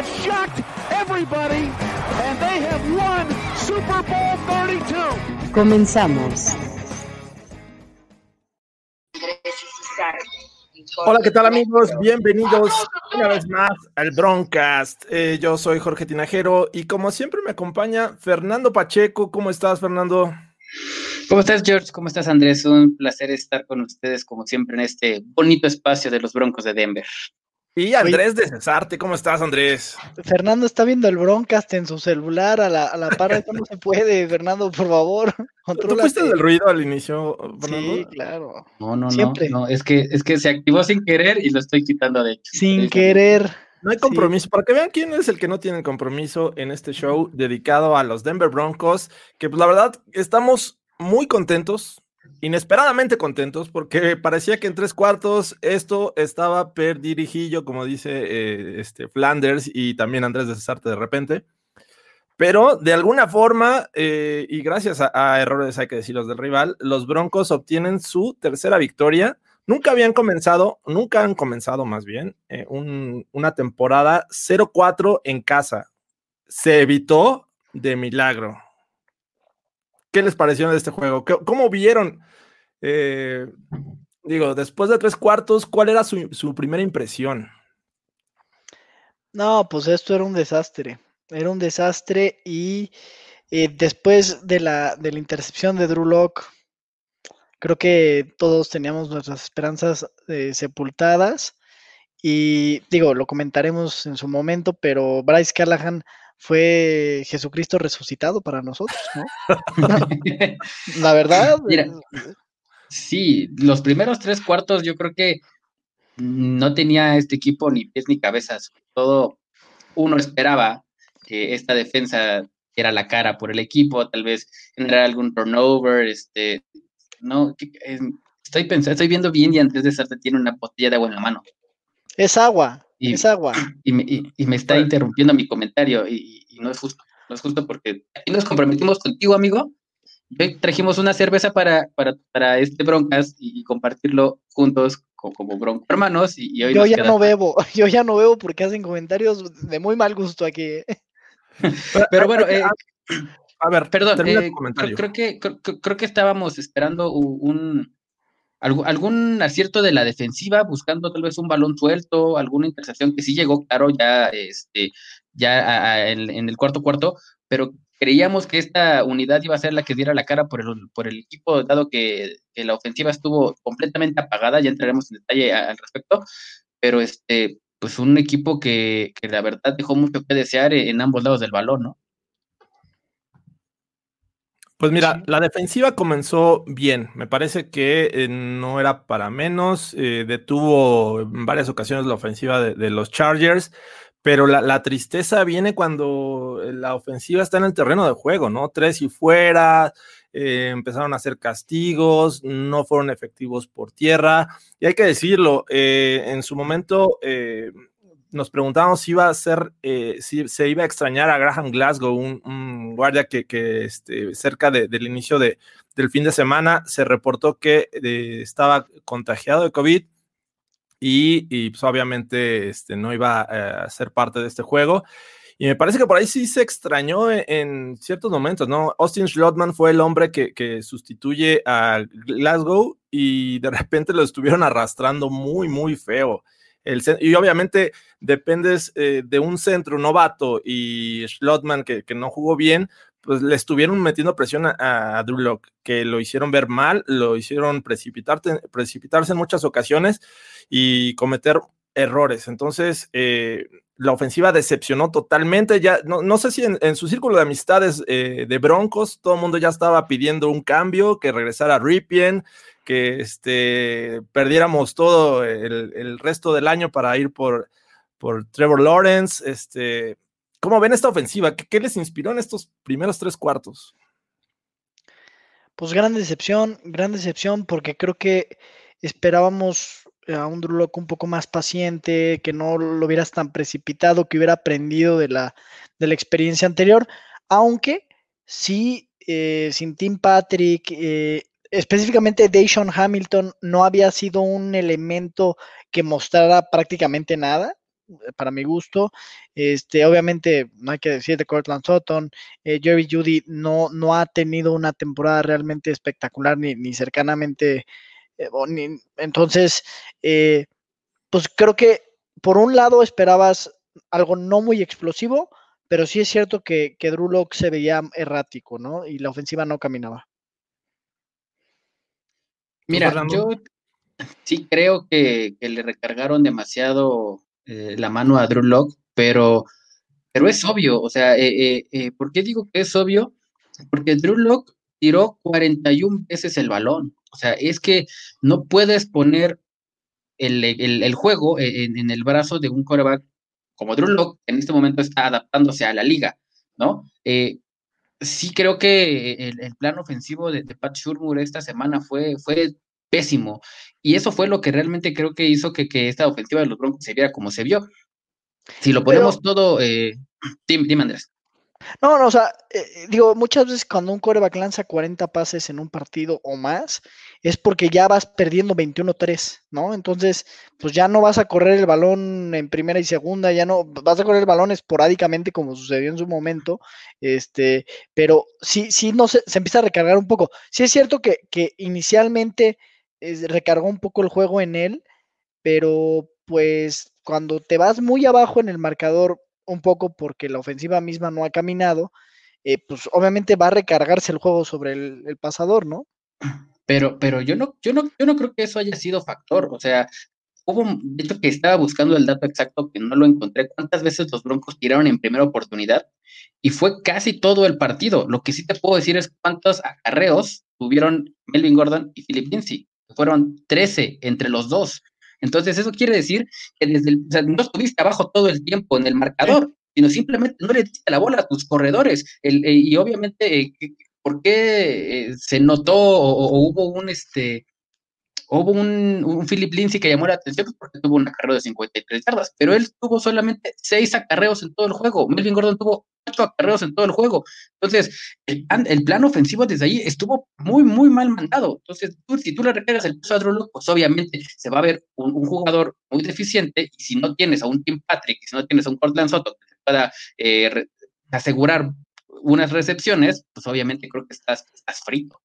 They have shocked everybody, and they have won Super Bowl 32. Comenzamos. Hola, ¿qué tal amigos? Bienvenidos una vez más al Broncast. Eh, yo soy Jorge Tinajero y como siempre me acompaña Fernando Pacheco. ¿Cómo estás, Fernando? ¿Cómo estás, George? ¿Cómo estás, Andrés? Un placer estar con ustedes, como siempre, en este bonito espacio de los Broncos de Denver. Y Andrés de Cesarte. ¿Cómo estás, Andrés? Fernando está viendo el Broncast en su celular a la, a la par, eso no se puede, Fernando, por favor. ¿Tú fuiste del ruido al inicio, Fernando? Sí, claro. No, no, Siempre. no, no, es que, es que se activó sin querer y lo estoy quitando de hecho. Sin Sí, querer. No hay compromiso. Para que vean quién es el que no tiene compromiso en este show dedicado a los Denver Broncos, que pues la verdad estamos muy contentos, inesperadamente contentos, porque parecía que en tres cuartos esto estaba perdirijillo, como dice eh, este Flanders y también Andrés de Cesarte de repente. Pero de alguna forma, eh, y gracias a, errores, hay que decirlos del rival, los Broncos obtienen su tercera victoria. Nunca habían comenzado, nunca han comenzado más bien, eh, un- una temporada 0-4 en casa. Se evitó de milagro. ¿Qué les pareció de este juego? ¿Qué- ¿Cómo vieron? Eh, digo, después de tres cuartos, ¿cuál era su, primera impresión? No, pues esto era un desastre. Era un desastre y eh, después de la, de la intercepción de Drew Lock, creo que todos teníamos nuestras esperanzas eh, sepultadas. Y digo, lo comentaremos en su momento, pero Bryce Callahan fue Jesucristo resucitado para nosotros, ¿no? La verdad, Mira. eh, Sí, los primeros tres cuartos yo creo que no tenía este equipo ni pies ni cabezas. Todo uno esperaba que esta defensa era la cara por el equipo, tal vez generar algún turnover, este, no, eh, estoy pensando, estoy viendo bien y antes de Sarte tiene una botella de agua en la mano es agua, Y- es agua. y me, y- y me está interrumpiendo mi comentario y, y no es justo, no es justo porque aquí nos comprometimos contigo, amigo. trajimos una cerveza para, para, para este Broncas y, y compartirlo juntos co- como, Bronco hermanos y, y hoy Yo ya no bebo, yo ya no bebo porque hacen comentarios de muy mal gusto aquí. Pero bueno, eh, a ver, Perdón, eh, creo, creo que, creo, creo- que estábamos esperando un, algún, algún acierto de la defensiva, buscando tal vez un balón suelto, alguna intercepción que sí llegó, claro, ya, este, ya a- en, el cuarto cuarto, pero creíamos que esta unidad iba a ser la que diera la cara por el, por el equipo, dado que, que la ofensiva estuvo completamente apagada, ya entraremos en detalle al respecto, pero este, pues un equipo que, que la verdad dejó mucho que desear en ambos lados del balón, ¿no? Pues mira, la defensiva comenzó bien. Me parece que eh, no era para menos. eh, detuvo en varias ocasiones la ofensiva de, de los Chargers, pero la, la tristeza viene cuando la ofensiva está en el terreno de juego, ¿no? Tres y fuera, eh, empezaron a hacer castigos, no fueron efectivos por tierra. Y hay que decirlo, eh, en su momento eh, nos preguntábamos si iba a ser, eh, si se iba a extrañar a Graham Glasgow, un, guardia que, que este, cerca de- del inicio de, del fin de semana se reportó que eh, estaba contagiado de COVID y, y, pues obviamente este, no iba eh, a ser parte de este juego. Y me parece que por ahí sí se extrañó en, en ciertos momentos, ¿no? Austin Schlotman fue el hombre que, que sustituye a Glasgow y de repente lo estuvieron arrastrando muy, muy feo. Y obviamente dependes eh, de un centro novato y Schlotman que, que no jugó bien, pues le estuvieron metiendo presión a, a que lo hicieron ver mal, lo hicieron precipitarte, precipitarse en muchas ocasiones y cometer errores. Entonces, eh, la ofensiva decepcionó totalmente. Ya, no, no sé si en, en, su círculo de amistades eh, de Broncos, todo el mundo ya estaba pidiendo un cambio, que regresara Ripien, que este, perdiéramos todo el, resto del año para ir por, por Trevor Lawrence. Este, ¿Cómo ven esta ofensiva? ¿Qué, les inspiró en estos primeros tres cuartos? Pues gran decepción, gran decepción, porque creo que esperábamos a un Drew un poco más paciente, que no lo hubieras tan precipitado, que hubiera aprendido de la, de la experiencia anterior, aunque sí, eh, sin Tim Patrick, eh, específicamente Dayshon Hamilton no había sido un elemento que mostrara prácticamente nada eh, para mi gusto. Este, obviamente, no hay que decir de Cortland Sutton, eh, Jerry Judy no, no ha tenido una temporada realmente espectacular ni, ni cercanamente. Eh, entonces, pues creo que por un lado esperabas algo no muy explosivo, pero sí es cierto que, que Drew Locke se veía errático, ¿no? Y la ofensiva no caminaba. Mira, yo sí creo que, le recargaron demasiado eh, la mano a Drew Locke, pero, pero es obvio, o sea, eh, eh, ¿por qué digo que es obvio? Porque Drew Locke tiró 41 veces el balón, o sea, es que no puedes poner el, juego en, el brazo de un quarterback como Drew Locke, que en este momento está adaptándose a la liga, ¿no? Sí creo que el, plan ofensivo de, Pat Shurmur esta semana fue, fue pésimo. Y eso fue lo que realmente creo que hizo que, esta ofensiva de los Broncos se viera como se vio. Si lo ponemos todo, eh, dime, Andrés. No, no, o sea, eh, digo, muchas veces cuando un coreback lanza 40 pases en un partido o más, es porque ya vas perdiendo 21-3, ¿no? Entonces, pues ya no vas a correr el balón en primera y segunda, ya no, vas a correr el balón esporádicamente como sucedió en su momento, este, pero sí, sí, no se, se empieza a recargar un poco. Sí es cierto que, que inicialmente recargó un poco el juego en él, pero pues cuando te vas muy abajo en el marcador, un poco porque la ofensiva misma no ha caminado, eh, pues obviamente va a recargarse el juego sobre el, pasador, ¿no? Pero, pero yo no, yo no, yo no creo que eso haya sido factor. O sea, hubo un que estaba buscando el dato exacto que no lo encontré. ¿Cuántas veces los Broncos tiraron en primera oportunidad? Y fue casi todo el partido. Lo que sí te puedo decir es cuántos acarreos tuvieron Melvin Gordon y Philip Lindsay fueron 13 entre los dos. Entonces, eso quiere decir que desde el, o sea, no estuviste abajo todo el tiempo en el marcador, sino simplemente no le diste la bola a tus corredores. El, eh, y obviamente, eh, ¿por qué eh, se notó o, hubo un este hubo un, Philip Lindsay que llamó la atención pues, porque tuvo un acarreo de 53 yardas, pero él tuvo solamente 6 acarreos en todo el juego. Melvin Gordon tuvo ocho acarreos en todo el juego. Entonces, el plan, ofensivo desde ahí estuvo muy, muy mal mandado. Entonces, si tú le recargas el peso a Drew pues obviamente se va a ver un, jugador muy deficiente. Y si no tienes a un Tim Patrick, si no tienes a un Cortland Soto que te pueda eh, asegurar unas recepciones, pues obviamente creo que estás, estás frito.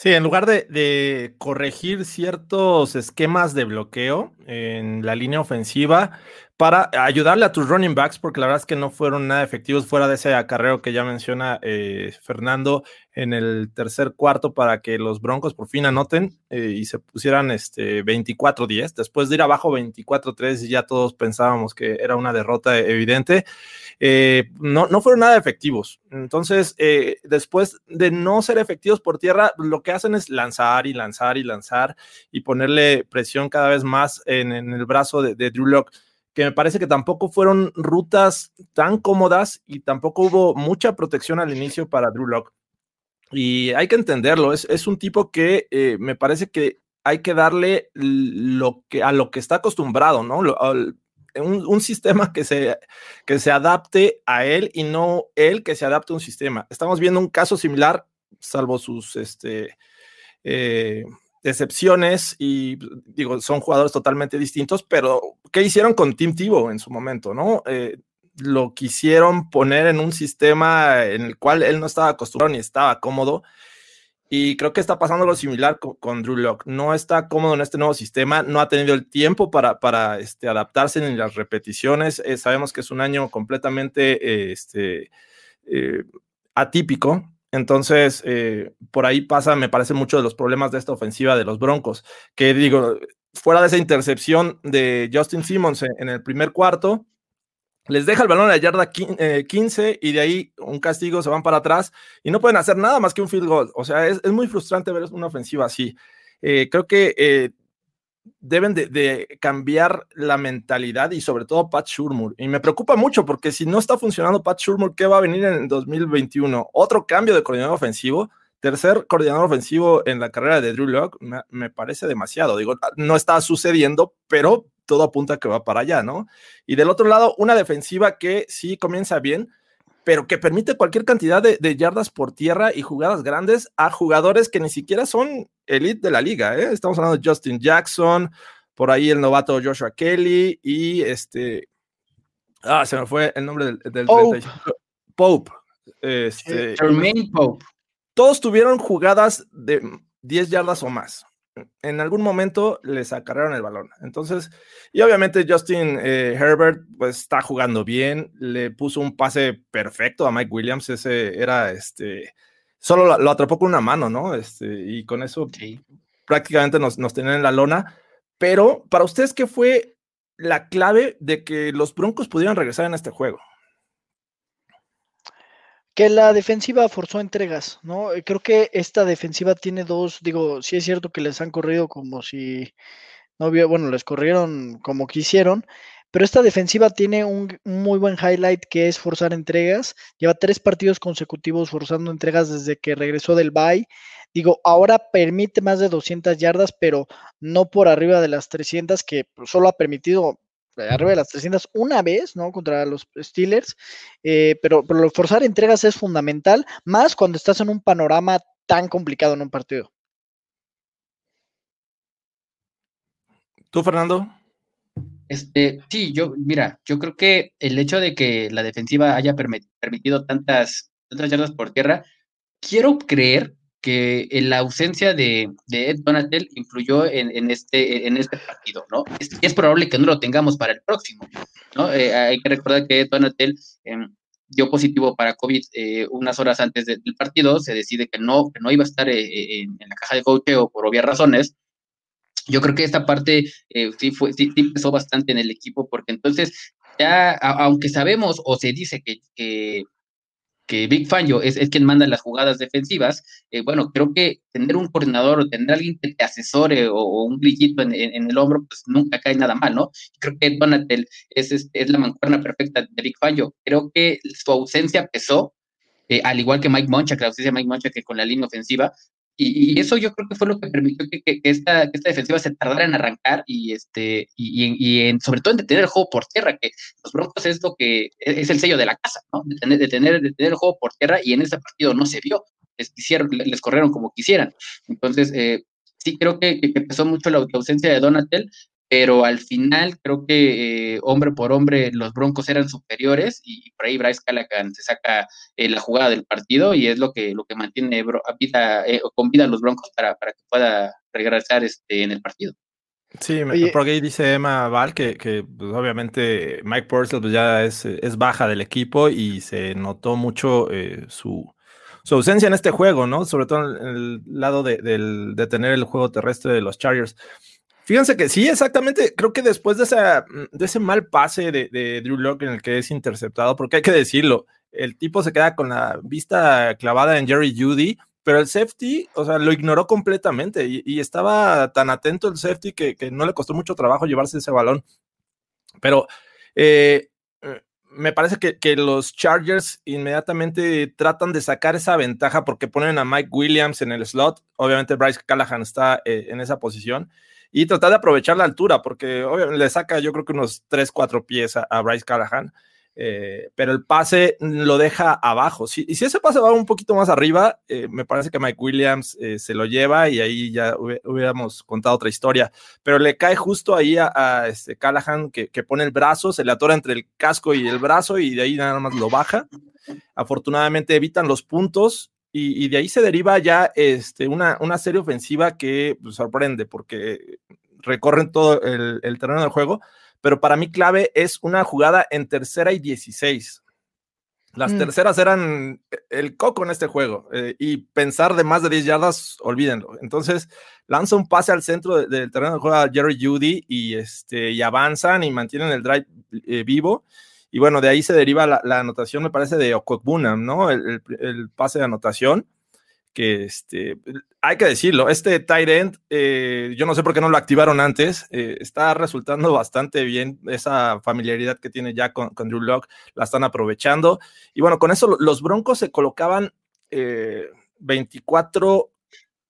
Sí, en lugar de, corregir ciertos esquemas de bloqueo en la línea ofensiva, para ayudarle a tus running backs, porque la verdad es que no fueron nada efectivos fuera de ese acarreo que ya menciona eh, Fernando en el tercer cuarto para que los Broncos por fin anoten eh, y se pusieran este 24-10. Después de ir abajo 24-3 y ya todos pensábamos que era una derrota evidente, eh, no, no fueron nada efectivos. Entonces, después de no ser efectivos por tierra, lo que hacen es lanzar y lanzar y lanzar y ponerle presión cada vez más en, el brazo de, de Drew Locke que me parece que tampoco fueron rutas tan cómodas y tampoco hubo mucha protección al inicio para Drew Locke. Y hay que entenderlo, es, un tipo que eh, me parece que hay que darle lo que, a lo que está acostumbrado, ¿no? Un, sistema que se, que se adapte a él y no él que se adapte a un sistema. Estamos viendo un caso similar, salvo sus este, eh, excepciones y digo, son jugadores totalmente distintos, pero ¿qué hicieron con Tim Tebow en su momento, no? Eh, lo quisieron poner en un sistema en el cual él no estaba acostumbrado ni estaba cómodo. Y creo que está pasando lo similar con, Drew Locke. No está cómodo en este nuevo sistema, no ha tenido el tiempo para, para este, adaptarse ni las repeticiones. Eh, sabemos que es un año completamente este, eh, atípico entonces, eh, por ahí pasa, me parece, mucho de los problemas de esta ofensiva de los Broncos, que digo, fuera de esa intercepción de Justin Simmons en, el primer cuarto, les deja el balón a la yarda 15 eh, y de ahí un castigo, se van para atrás y no pueden hacer nada más que un field goal. O sea, es, muy frustrante ver una ofensiva así. Eh, creo que deben de, cambiar la mentalidad y sobre todo Pat Shurmur. Y me preocupa mucho porque si no está funcionando Pat Shurmur, ¿qué va a venir en 2021? Otro cambio de coordinador ofensivo. Tercer coordinador ofensivo en la carrera de Drew Locke me, parece demasiado. Digo, no está sucediendo, pero todo apunta que va para allá, ¿no? Y del otro lado, una defensiva que sí comienza bien, pero que permite cualquier cantidad de, yardas por tierra y jugadas grandes a jugadores que ni siquiera son elite de la liga. ¿eh? Estamos hablando de Justin Jackson, por ahí el novato Joshua Kelly y este. Ah, se me fue el nombre del, del Pope. Pope. Este, Pope. Todos tuvieron jugadas de 10 yardas o más en algún momento les acarrearon el balón. Entonces, y obviamente Justin eh, Herbert pues está jugando bien, le puso un pase perfecto a Mike Williams, ese era este, solo lo, atrapó con una mano, ¿no? Este, y con eso prácticamente nos, nos tenían en la lona. Pero para ustedes, ¿qué fue la clave de que los Broncos pudieran regresar en este juego? Que la defensiva forzó entregas, ¿no? Eh, creo que esta defensiva tiene dos, digo, sí es cierto que les han corrido como si no había, bueno, les corrieron como quisieron, pero esta defensiva tiene un, muy buen highlight que es forzar entregas. Lleva tres partidos consecutivos forzando entregas desde que regresó del bye. Digo, ahora permite más de 200 yardas, pero no por arriba de las 300 que solo ha permitido arriba de las 300 una vez, ¿no? Contra los Steelers, eh, pero, pero forzar entregas es fundamental, más cuando estás en un panorama tan complicado en un partido. ¿Tú, Fernando? Este, sí, yo, mira, yo creo que el hecho de que la defensiva haya permitido tantas, tantas yardas por tierra, quiero creer que la ausencia de, de Ed Donatel influyó en, este, en este partido, ¿no? Es, es, probable que no lo tengamos para el próximo, ¿no? Eh, hay que recordar que Ed Donatel em, dio positivo para COVID eh, unas horas antes del partido, se decide que no, que no iba a estar eh, en, la caja de cocheo por obvias razones. Yo creo que esta parte sí, fue, sí, pesó bastante en el equipo, porque entonces ya, aunque sabemos o se dice que, que que Big Fangio es, es, quien manda las jugadas defensivas, eh, bueno, creo que tener un coordinador o tener alguien que te asesore o, un brillito en, el hombro, pues nunca cae nada mal, ¿no? Creo que Donatel es, es, la mancuerna perfecta de Big Fangio. Creo que su ausencia pesó, eh, al igual que Mike Moncha, que la ausencia de Mike Moncha que con la línea ofensiva, y, eso yo creo que fue lo que permitió que, esta, esta, defensiva se tardara en arrancar y, este, y, en, sobre todo en detener el juego por tierra, que los Broncos es lo que e, es el sello de la casa, ¿no? De tener, de tener, el juego por tierra y en ese partido no se vio, les, quisieron, les corrieron como quisieran. Entonces, eh, sí creo que, que, pesó mucho la ausencia de Donatel, pero al final creo que eh, hombre por hombre los Broncos eran superiores y por ahí Bryce Callaghan se saca eh, la jugada del partido y es lo que, lo que mantiene a vida, eh, con vida a los Broncos para, para que pueda regresar este, en el partido. Sí, porque ahí dice Emma Val que, que pues, obviamente Mike Purcell pues, ya es, es, baja del equipo y se notó mucho su, su, ausencia en este juego, ¿no? Sobre todo en el lado de, del, de tener el juego terrestre de los Chargers. Fíjense que sí, exactamente. Creo que después de, esa, de ese mal pase de, Drew Locke en el que es interceptado, porque hay que decirlo, el tipo se queda con la vista clavada en Jerry Judy, pero el safety, o sea, lo ignoró completamente y, estaba tan atento el safety que, no le costó mucho trabajo llevarse ese balón. Pero eh, me parece que, los Chargers inmediatamente tratan de sacar esa ventaja porque ponen a Mike Williams en el slot. Obviamente Bryce Callahan está eh, en esa posición y tratar de aprovechar la altura, porque obviamente le saca yo creo que unos 3, 4 pies a, Bryce Callahan, eh, pero el pase lo deja abajo. Y si ese pase va un poquito más arriba, eh, me parece que Mike Williams eh, se lo lleva y ahí ya hubiéramos contado otra historia, pero le cae justo ahí a, este Callahan que, que, pone el brazo, se le atora entre el casco y el brazo y de ahí nada más lo baja. Afortunadamente evitan los puntos y, de ahí se deriva ya este, una, una serie ofensiva que pues, sorprende porque recorren todo el, terreno del juego, pero para mí clave es una jugada en tercera y 16. Las mm. terceras eran el coco en este juego eh, y pensar de más de 10 yardas, olvídenlo. Entonces lanza un pase al centro del terreno del juego a Jerry Judy y, este, y avanzan y mantienen el drive eh, vivo. Y bueno, de ahí se deriva la, anotación, me parece, de Okwekbunam, ¿no? El, pase de anotación, que este, hay que decirlo, este tight end, eh, yo no sé por qué no lo activaron antes, eh, está resultando bastante bien esa familiaridad que tiene ya con, Drew Locke, la están aprovechando. Y bueno, con eso los Broncos se colocaban 24-17,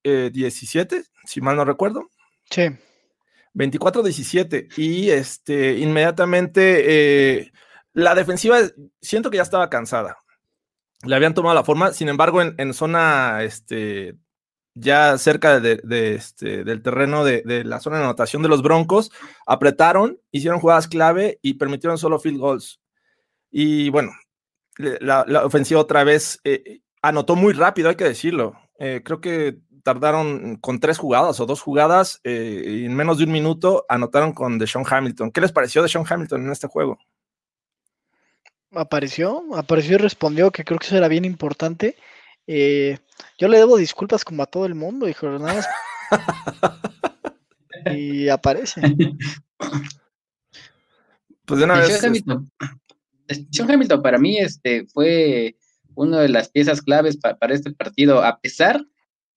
eh, si mal no recuerdo. Sí. 24-17 y este, inmediatamente la defensiva siento que ya estaba cansada le habían tomado la forma, sin embargo, en, zona, este, ya cerca de, este, del terreno de, la zona de anotación de los Broncos, apretaron, hicieron jugadas clave y permitieron solo field goals. Y bueno, la, ofensiva otra vez eh, anotó muy rápido, hay que decirlo. Eh, creo que tardaron con tres jugadas o dos jugadas eh, y en menos de un minuto anotaron con Deshaun Hamilton. ¿Qué les pareció Deshaun Hamilton en este juego? Apareció, apareció y respondió que creo que eso era bien importante. Eh, yo le debo disculpas como a todo el mundo, dijo nada más. y aparece. Pues de una vez. Hamilton, John Hamilton para mí este, fue una de las piezas claves para este partido, a pesar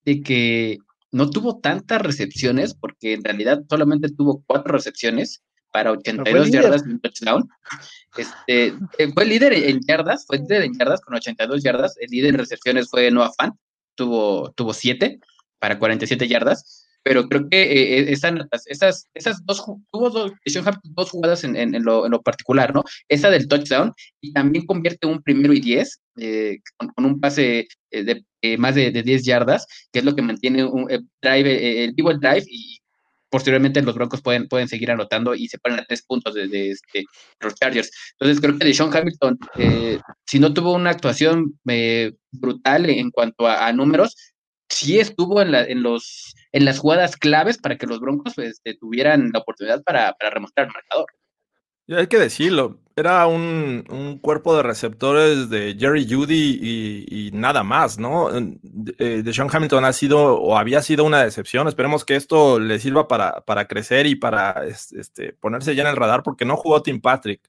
de que no tuvo tantas recepciones, porque en realidad solamente tuvo cuatro recepciones, para 82 yardas un touchdown. Este, eh, fue líder en yardas, fue líder en yardas con 82 yardas. El líder en recepciones fue Noah Fan, tuvo, tuvo 7 para 47 yardas. Pero creo que eh, eh, esas, esas, dos, tuvo dos, dos jugadas en, en, lo, en, lo, particular, ¿no? Esa del touchdown y también convierte un primero y 10 con, un pase de más de, de, 10 yardas, que es lo que mantiene un drive, el vivo drive y posteriormente los Broncos pueden, pueden seguir anotando y se ponen a tres puntos de, este, los Chargers. Entonces creo que de Sean Hamilton, eh, si no tuvo una actuación eh, brutal en cuanto a, números, sí estuvo en, la, en, los, en las jugadas claves para que los Broncos pues, tuvieran la oportunidad para, para remostrar el marcador. Hay que decirlo, era un, cuerpo de receptores de Jerry Judy y, nada más, ¿no? Eh, de Sean Hamilton ha sido o había sido una decepción. Esperemos que esto le sirva para, para crecer y para este, ponerse ya en el radar porque no jugó Tim Patrick.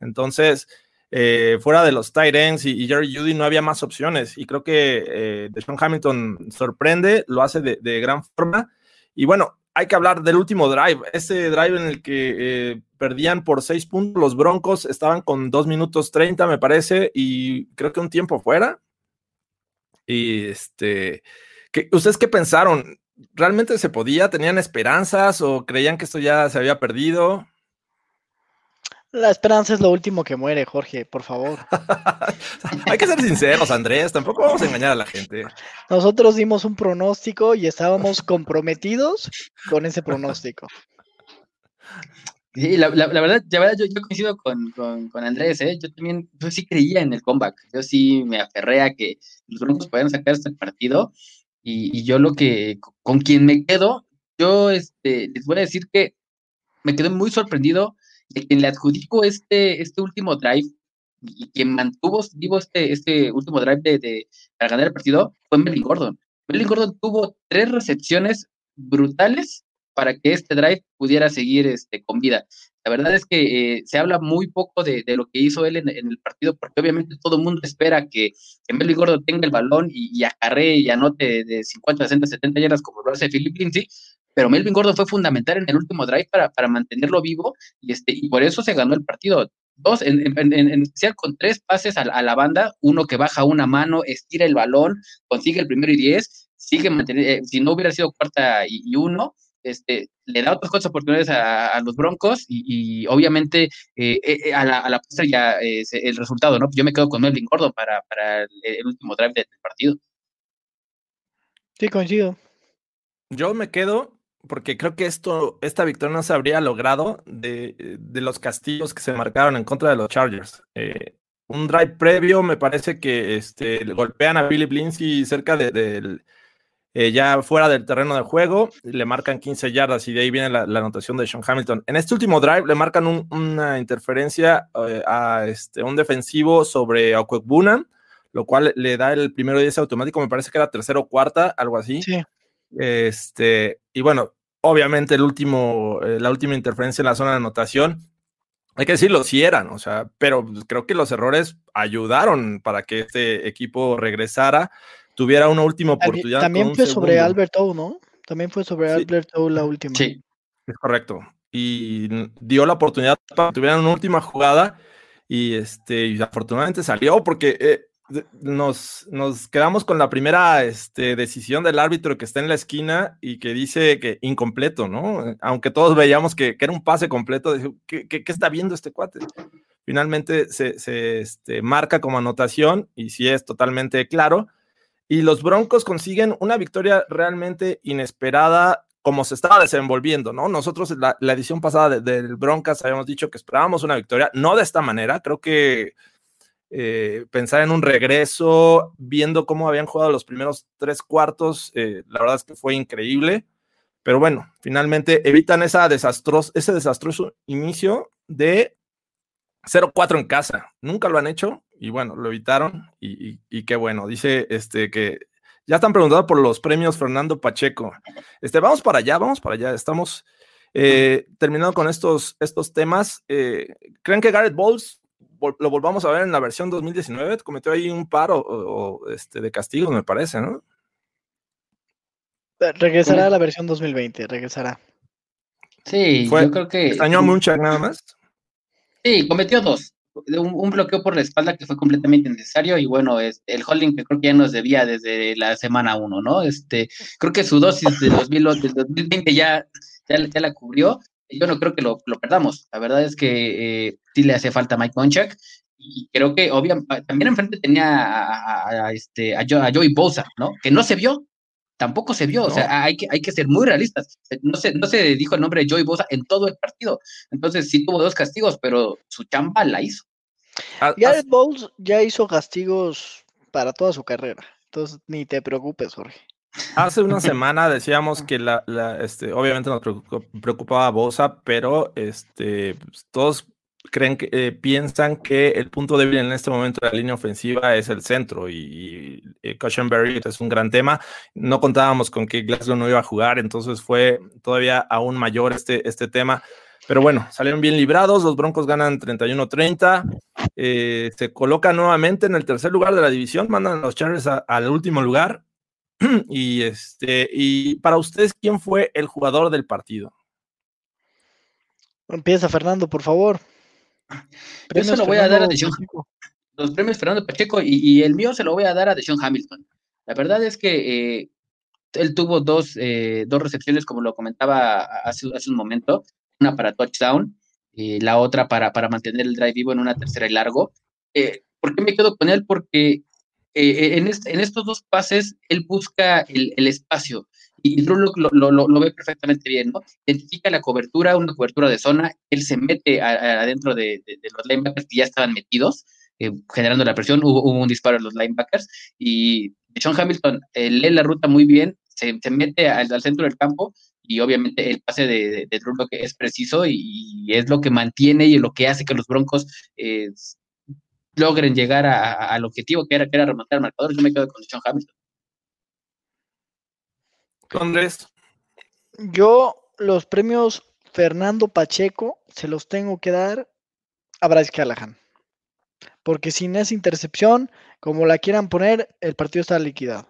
Entonces, eh, fuera de los tight ends y, Jerry Judy no había más opciones y creo que eh, Sean Hamilton sorprende, lo hace de, de gran forma. Y bueno, hay que hablar del último drive, ese drive en el que eh, perdían por seis puntos, los Broncos estaban con dos minutos treinta, me parece, y creo que un tiempo fuera. Y este, ¿ustedes qué pensaron? ¿Realmente se podía? ¿Tenían esperanzas o creían que esto ya se había perdido? La esperanza es lo último que muere, Jorge, por favor. Hay que ser sinceros, Andrés, tampoco vamos a engañar a la gente. Nosotros dimos un pronóstico y estábamos comprometidos con ese pronóstico. Sí, la, verdad, yo, coincido con, Andrés, ¿eh? yo también, yo sí creía en el comeback, yo sí me aferré a que los Broncos puedan sacar este partido y, yo lo que, con quien me quedo, yo este, les voy a decir que me quedé muy sorprendido quien le adjudicó este, este último drive y quien mantuvo vivo este, este último drive de, para ganar el partido fue Melvin Gordon. Melvin Gordon tuvo tres recepciones brutales para que este drive pudiera seguir este, con vida. La verdad es que eh, se habla muy poco de, lo que hizo él en, el partido, porque obviamente todo el mundo espera que, que Melvin Gordon tenga el balón y, y acarree y anote de 50, 60, 70 yardas como lo hace Philip Lindsay, pero Melvin Gordon fue fundamental en el último drive para, para mantenerlo vivo y, este, y por eso se ganó el partido. Dos, en, en, especial con tres pases a, la banda, uno que baja una mano, estira el balón, consigue el primero y diez, sigue manteniendo, eh, si no hubiera sido cuarta y, uno, este, le da otras cuatro oportunidades a, los Broncos y, obviamente eh, eh, a la, a la ya el resultado, ¿no? Yo me quedo con Melvin Gordon para, para el, último drive del partido. Sí, coincido. Yo me quedo porque creo que esto, esta victoria no se habría logrado de, los castillos que se marcaron en contra de los Chargers. Eh, un drive previo, me parece que este, golpean a Philip Lindsay cerca de, eh, ya fuera del terreno de juego, le marcan 15 yardas y de ahí viene la, anotación de Sean Hamilton. En este último drive le marcan una interferencia eh, a este, un defensivo sobre Bunan, lo cual le da el primero 10 automático, me parece que era tercero o cuarta, algo así. Sí. Este, y bueno, obviamente el último, eh, la última interferencia en la zona de anotación, hay que decirlo, sí eran, o sea, pero creo que los errores ayudaron para que este equipo regresara. tuviera una última oportunidad. También fue sobre Albert O, ¿no? También fue sobre Albert O la última. Sí. Es correcto. Y dio la oportunidad para que tuvieran una última jugada y este y afortunadamente salió porque eh, nos, nos, quedamos con la primera este, decisión del árbitro que está en la esquina y que dice que incompleto, ¿no? Aunque todos veíamos que, era un pase completo, ¿qué, qué, está viendo este cuate? Finalmente se, se este, marca como anotación y sí es totalmente claro. Y los Broncos consiguen una victoria realmente inesperada como se estaba desenvolviendo, ¿no? Nosotros la, la edición pasada del Broncas habíamos dicho que esperábamos una victoria, no de esta manera, creo que eh, pensar en un regreso, viendo cómo habían jugado los primeros tres cuartos, eh, la verdad es que fue increíble, pero bueno, finalmente evitan esa desastroso, ese desastroso inicio de 0-4 en casa, nunca lo han hecho y bueno, lo evitaron y, qué bueno, dice este que ya están preguntando por los premios Fernando Pacheco. Este, vamos para allá, vamos para allá. Estamos eh, terminando con estos, estos temas. ¿Creen que Garrett Bowles lo volvamos a ver en la versión 2019? Cometió ahí un paro este, de castigos, me parece, ¿no? Regresará a la versión 2020, regresará. Sí, yo creo que. ¿Extrañó a Munchak nada más? Sí, cometió dos un, bloqueo por la espalda que fue completamente innecesario y bueno, es el holding que creo que ya nos debía desde la semana 1, ¿no? Este, creo que su dosis de 2020 ya, ya, la cubrió. Yo no creo que lo, perdamos. La verdad es que eh, sí le hace falta Mike Monchak y creo que obviamente también enfrente tenía a, a, este, a, Joey Bosa, ¿no? Que no se vio, tampoco se vio. O sea, hay que, hay que ser muy realistas. No se, no se dijo el nombre de Joey Bosa en todo el partido. Entonces sí tuvo dos castigos, pero su chamba la hizo. Garrett Bowles ya hizo castigos para toda su carrera. Entonces ni te preocupes, Jorge. Hace una semana decíamos que la, la este, obviamente nos preocupaba Bosa, pero este, pues, todos creen que eh, piensan que el punto débil en este momento de la línea ofensiva es el centro y, y, es un gran tema. No contábamos con que Glasgow no iba a jugar, entonces fue todavía aún mayor este, este tema. Pero bueno, salieron bien librados, los Broncos ganan 31-30, eh, se colocan nuevamente en el tercer lugar de la división, mandan a los Chargers al último lugar. y este, y para ustedes, ¿quién fue el jugador del partido? Empieza Fernando, por favor. Yo se lo voy a dar a Deshaun Los premios Fernando Pacheco y, el mío se lo voy a dar a Deshaun Hamilton. La verdad es que eh, él tuvo dos, eh, dos recepciones, como lo comentaba hace, hace un momento, una para touchdown, y la otra para, para mantener el drive vivo en una tercera y largo. Eh, ¿Por qué me quedo con él? Porque en, en, estos dos pases él busca el, espacio y Drew lo, lo, lo, ve perfectamente bien, ¿no? Identifica la cobertura, una cobertura de zona, él se mete adentro de, los linebackers que ya estaban metidos, eh, generando la presión, hubo, un disparo a los linebackers y Sean Hamilton eh, lee la ruta muy bien, se, mete al, centro del campo y obviamente el pase de, de, Drew que es preciso y, es lo que mantiene y lo que hace que los Broncos eh, logren llegar al objetivo que era, que era remontar el marcador. Yo me quedo con Sean Hamilton. Andrés. Yo los premios Fernando Pacheco se los tengo que dar a Bryce Callahan. Porque sin esa intercepción, como la quieran poner, el partido está liquidado.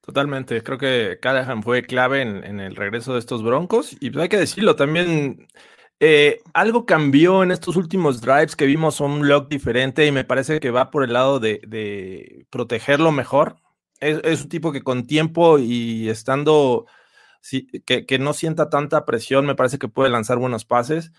Totalmente, creo que Callahan fue clave en, el regreso de estos Broncos y pues hay que decirlo también. Eh, algo cambió en estos últimos drives que vimos un lock diferente y me parece que va por el lado de, de protegerlo mejor es, un tipo que con tiempo y estando, que, no sienta tanta presión, me parece que puede lanzar buenos pases.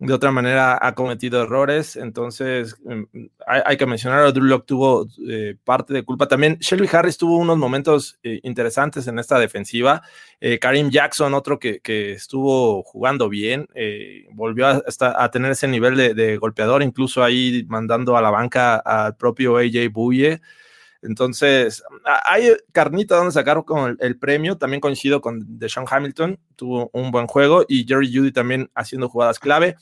De otra manera ha cometido errores, entonces em, hay, que mencionar a Drew Locke tuvo eh, parte de culpa. También Shelby Harris tuvo unos momentos eh, interesantes en esta defensiva. Eh, Karim Jackson, otro que, estuvo jugando bien, volvió a, a, tener ese nivel de, de, golpeador, incluso ahí mandando a la banca al propio AJ Buye. Entonces, hay carnita donde sacar con el, premio. También coincido con Deshaun Hamilton, tuvo un buen juego y Jerry Judy también haciendo jugadas clave.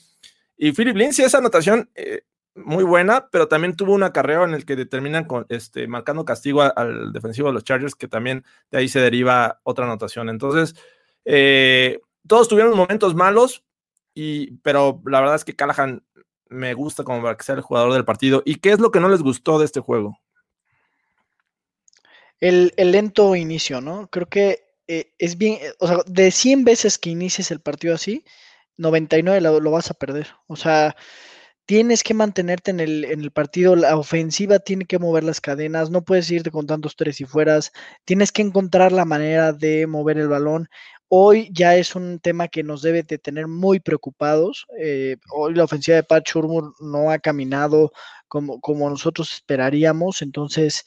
Y Philip Lindsay, esa anotación eh, muy buena, pero también tuvo un acarreo en el que determinan con, este, marcando castigo al defensivo de los Chargers, que también de ahí se deriva otra anotación. Entonces, eh, todos tuvieron momentos malos, y, pero la verdad es que Callahan me gusta como para que sea el jugador del partido. ¿Y qué es lo que no les gustó de este juego? El, lento inicio, ¿no? Creo que eh, es bien, eh, o sea, de 100 veces que inicies el partido así, 99 lo, lo vas a perder. O sea, tienes que mantenerte en el, en el, partido, la ofensiva tiene que mover las cadenas, no puedes irte con tantos tres y fueras, tienes que encontrar la manera de mover el balón. Hoy ya es un tema que nos debe de tener muy preocupados. Eh, hoy la ofensiva de Pat Shurmur no ha caminado como, como nosotros esperaríamos, entonces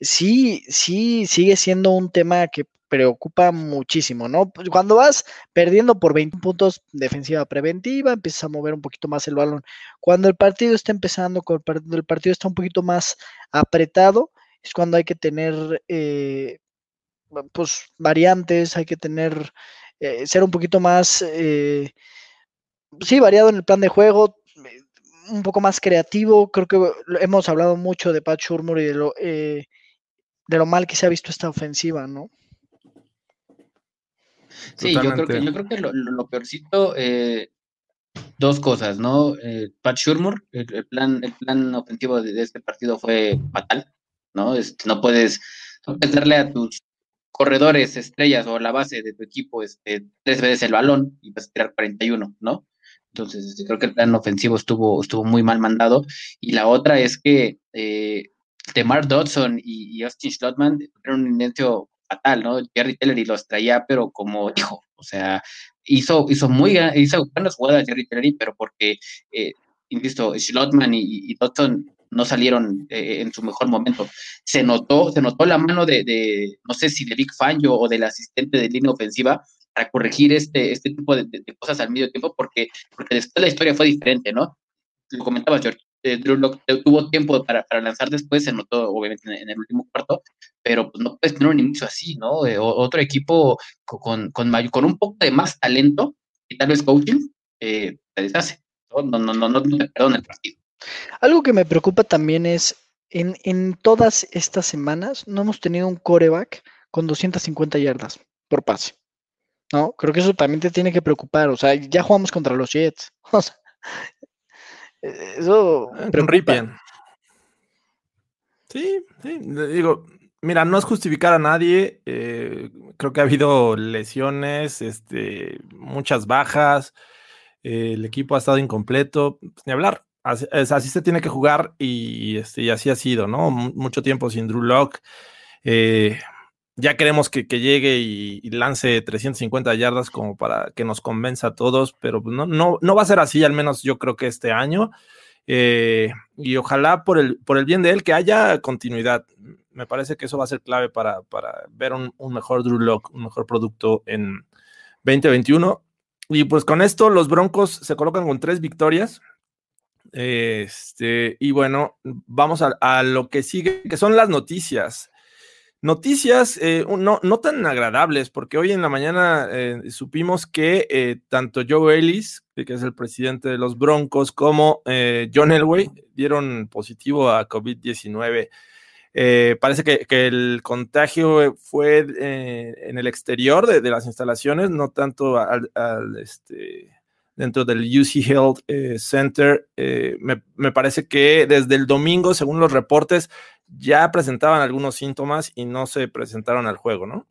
sí, sí, sigue siendo un tema que preocupa muchísimo, ¿no? Pues, cuando vas perdiendo por 20 puntos defensiva preventiva, empiezas a mover un poquito más el balón. Cuando el partido está empezando, cuando el partido está un poquito más apretado, es cuando hay que tener eh, pues variantes, hay que tener, eh, ser un poquito más, eh, sí, variado en el plan de juego, eh, un poco más creativo. Creo que hemos hablado mucho de Pat Shurmur y de lo, de lo mal que se ha visto esta ofensiva, ¿no? Sí, yo creo que, yo creo que lo, peorcito, dos cosas, ¿no? Pat Shurmur, el, plan, el plan ofensivo de, este partido fue fatal, ¿no? Este, no puedes darle a tus corredores estrellas o la base de tu equipo este, tres veces el balón y vas a tirar 41, ¿no? Entonces, este, creo que el plan ofensivo estuvo, estuvo muy mal mandado. Y la otra es que eh, Demar Dodson y, Austin Schlottman tuvieron un inicio fatal, ¿no? Jerry Teller y los traía, pero como dijo, o sea, hizo, hizo muy hizo buenas jugadas Jerry Teller, pero porque, eh, insisto, Schlottman y, Dodson no salieron eh, en su mejor momento. Se notó, se notó la mano de, no sé si de Big Fangio o del asistente de línea ofensiva para corregir este, este tipo de, cosas al medio tiempo, porque, porque después la historia fue diferente, ¿no? Lo comentabas, George. Eh, Drew tuvo tiempo para, lanzar después, se notó obviamente en, el último cuarto, pero pues, no puedes tener un inicio así, ¿no? Eh, otro equipo con, con, con, un poco de más talento y tal vez coaching, te deshace, ¿no? No, no, no, no, te el partido. Algo que me preocupa también es, en, en todas estas semanas no hemos tenido un coreback con 250 yardas por pase. ¿No? Creo que eso también te tiene que preocupar. O sea, ya jugamos contra los Jets. O sea, eso ah, preocupa. Sí, sí, digo, mira, no es justificar a nadie. Eh, creo que ha habido lesiones, este, muchas bajas. Eh, el equipo ha estado incompleto. Pues, ni hablar. Así, se tiene que jugar y, este, y así ha sido, ¿no? mucho tiempo sin Drew Lock. Eh, ya queremos que, llegue y, lance 350 yardas como para que nos convenza a todos, pero no, no, no va a ser así, al menos yo creo que este año. Eh, y ojalá por el, por el bien de él que haya continuidad. Me parece que eso va a ser clave para, para ver un, un, mejor Drew Lock, un mejor producto en 2021. Y pues con esto los Broncos se colocan con tres victorias, este, y bueno, vamos a, lo que sigue, que son las noticias. Noticias eh, no, no, tan agradables, porque hoy en la mañana eh, supimos que eh, tanto Joe Ellis, que es el presidente de los Broncos, como John Elway dieron positivo a COVID-19. parece que, el contagio fue en el exterior de, las instalaciones, no tanto al, al este, dentro del UC Health eh, Center. Eh, me, parece que desde el domingo, según los reportes, ya presentaban algunos síntomas y no se presentaron al juego, ¿no?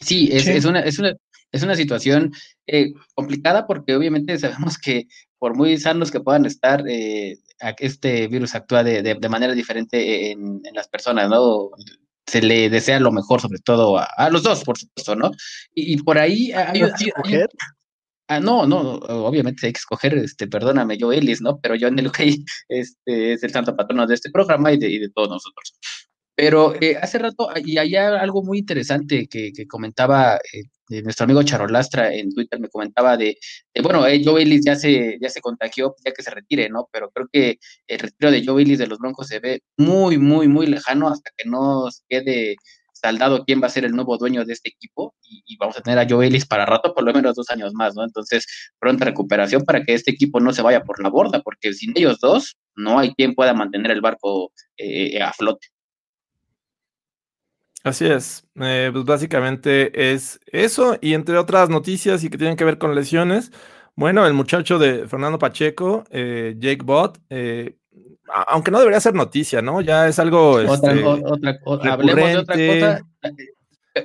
Sí, es, una, es, una, es una situación eh, complicada porque obviamente sabemos que por muy sanos que puedan estar, este virus actúa de, manera diferente en, en, las personas, ¿no? Se le desea lo mejor, sobre todo a, los dos, por supuesto, ¿no? Y, por ahí hay, Ah, no, no, obviamente hay que escoger, este, perdóname, yo Ellis, ¿no? Pero yo en el este, es el santo patrono de este programa y de, y de todos nosotros. Pero eh, hace rato, y hay algo muy interesante que, comentaba eh, nuestro amigo Charolastra en Twitter, me comentaba de, bueno, eh, Joe Ellis ya se, ya se contagió, ya que se retire, ¿no? Pero creo que el retiro de Joe Ellis de los Broncos se ve muy, muy, muy lejano hasta que no quede saldado quién va a ser el nuevo dueño de este equipo y, vamos a tener a Joe Ellis para rato, por lo menos dos años más, ¿no? Entonces, pronta recuperación para que este equipo no se vaya por la borda, porque sin ellos dos no hay quien pueda mantener el barco a flote. Así es, eh, pues básicamente es eso y entre otras noticias y que tienen que ver con lesiones. Bueno, el muchacho de Fernando Pacheco, eh, Jake Bott, eh, aunque no debería ser noticia, ¿no? Ya es algo. Otra, este, otra, otra hablemos de otra cosa.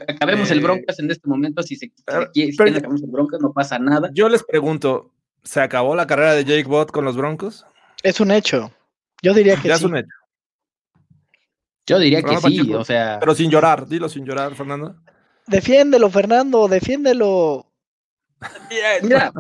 Acabemos el Eh, Broncos en este momento. Si se, si pero- se quiere- si pero- quieren acabemos el Broncos, no pasa nada. Yo les pregunto, ¿se acabó la carrera de Jake Bott con los Broncos? Es un hecho. Yo diría que Ya sí. es un hecho. Yo diría que sí, Pacheco. o sea. Pero sin llorar, dilo sin llorar, Fernando. Defiéndelo, Fernando, defiéndelo. Mira,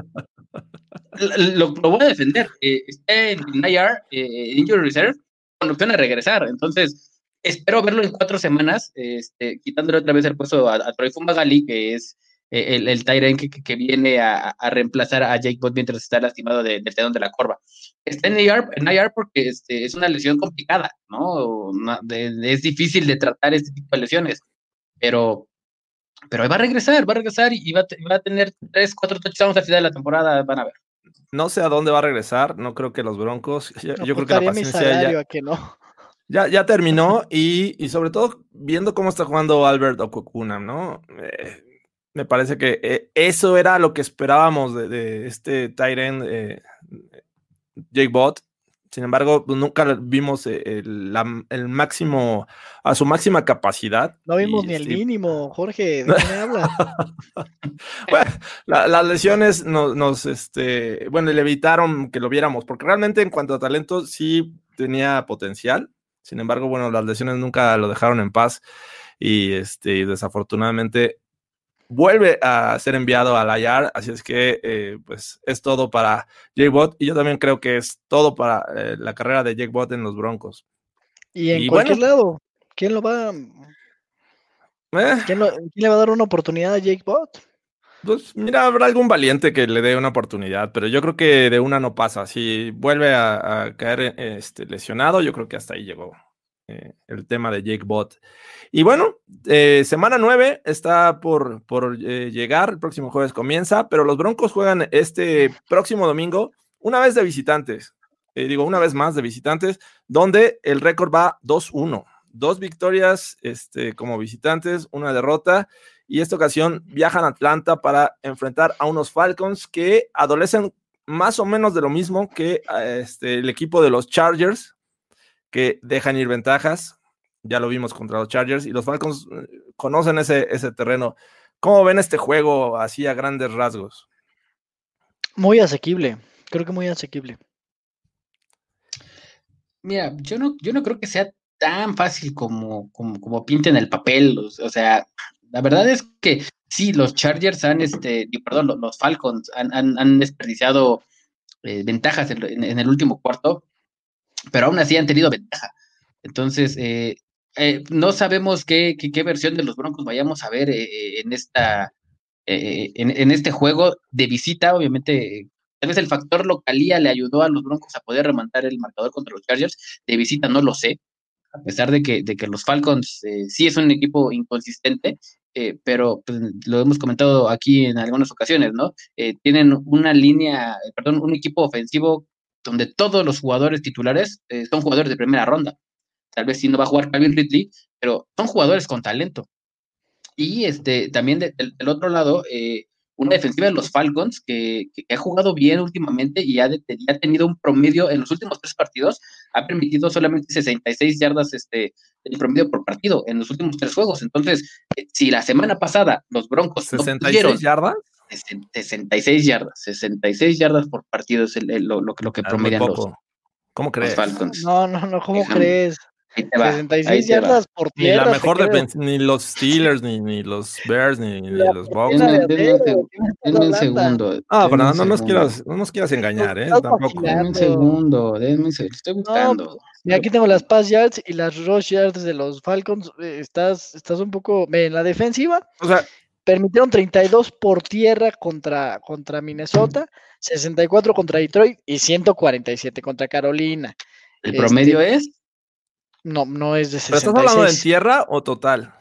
lo, lo voy a defender. Eh, está en IR, eh, Injury Reserve, con opción a regresar. Entonces, espero verlo en cuatro semanas, este, quitándole otra vez el puesto a, a Troy Fumagalli, que es el, el Tyrant que, que- viene a, a reemplazar a Jake Bott mientras está lastimado de- del tendón de la corva. Está en IR, en IR porque este, es una lesión complicada, ¿no? No- de- de- es difícil de tratar este tipo de lesiones, pero pero va a regresar, va a regresar y, va, va a tener tres, cuatro touchdowns al final de la temporada, van a ver. No sé a dónde va a regresar, no creo que los Broncos, yo, yo creo que la paciencia ya, a que no. ya, ya terminó y, y sobre todo viendo cómo está jugando Albert Okokuna, ¿no? Eh, me parece que eh, eso era lo que esperábamos de, de este Tyrant eh, Jake Bott. Sin embargo, pues, nunca vimos eh, el, la- el máximo, a su máxima capacidad. No vimos y, ni el mínimo, Jorge. ¿De qué me hablas? Bueno, la- las lesiones nos, nos, este, bueno, le evitaron que lo viéramos, porque realmente en cuanto a talento sí tenía potencial. Sin embargo, bueno, las lesiones nunca lo dejaron en paz y, este, y desafortunadamente vuelve a ser enviado al IR, así es que eh, pues es todo para Jake Bott y yo también creo que es todo para eh, la carrera de Jake Bott en los Broncos. Y en Y cualquier bueno. lado, ¿quién lo va? Eh, ¿Quién, lo- quién le va a dar una oportunidad a Jake Bott? Pues mira, habrá algún valiente que le dé una oportunidad, pero yo creo que de una no pasa. Si vuelve a, a caer este, lesionado, yo creo que hasta ahí llegó eh, el tema de Jake Bott. Y bueno, eh, semana 9 está por, por eh, llegar, el próximo jueves comienza, pero los Broncos juegan este próximo domingo, una vez de visitantes, digo, una vez más de visitantes, donde el récord va 2-1. Dos victorias este, como visitantes, una derrota y esta ocasión viajan a Atlanta para enfrentar a unos Falcons que adolecen más o menos de lo mismo que este, el equipo de los Chargers, que dejan ir ventajas. Ya lo vimos contra los Chargers y los Falcons eh, conocen ese, ese terreno. ¿Cómo ven este juego así a grandes rasgos? Muy asequible. Creo que muy asequible. Mira, yo no, yo no creo que sea tan fácil como, como, como pinta en el papel. O, sea, la verdad es que sí, los Chargers han, este, y perdón, los, los Falcons han, han, han desperdiciado eh, ventajas en, en- en el último cuarto, pero aún así han tenido ventaja. Entonces, eh, eh, no sabemos qué, qué, versión de los Broncos vayamos a ver eh, eh, en esta eh, en, en este juego de visita, obviamente. Tal vez el factor localía le ayudó a los Broncos a poder remontar el marcador contra los Chargers. De visita no lo sé, a pesar de que, de que los Falcons sí es un equipo inconsistente, pero pues, lo hemos comentado aquí en algunas ocasiones, ¿no? Tienen una línea, perdón, un equipo ofensivo donde todos los jugadores titulares eh, son jugadores de primera ronda. Tal vez sí no va a jugar Calvin Ridley, pero son jugadores con talento. Y este, también de- del, del otro lado, eh, una defensiva de los Falcons que, que- que ha jugado bien últimamente y ha, de- ha tenido un promedio en los últimos tres partidos, ha permitido solamente 66 yardas este, el promedio por partido en los últimos tres juegos. Entonces, eh, si la semana pasada los Broncos no 66 pudieron- yardas. 66 yardas, 66 yardas por partido es el- el- lo, lo que- lo que Ah, promedian los. ¿Cómo los crees? Falcons. No, no, no, ¿cómo Déjame. crees? Ahí te va, ahí 66 te va. yardas por Ni la tierra. mejor defensa, ni los Steelers, ni, ni los Bears, ni, ni La los Bucks. Denme, de denme un segundo. Ah, Fernando, un no nos quieras, no nos quieras engañar, ¿eh? Tampoco. Denme un segundo, denme un segundo. Estoy buscando. Mira, aquí tengo las pass yards y las rush yards de los Falcons. eh, Estás, estás un poco. En la defensiva O sea, permitieron 32 por tierra contra, contra Minnesota, 64 contra Detroit y 147 contra Carolina. El Este, promedio es No, no es de ¿pero estás hablando en 66. tierra o total?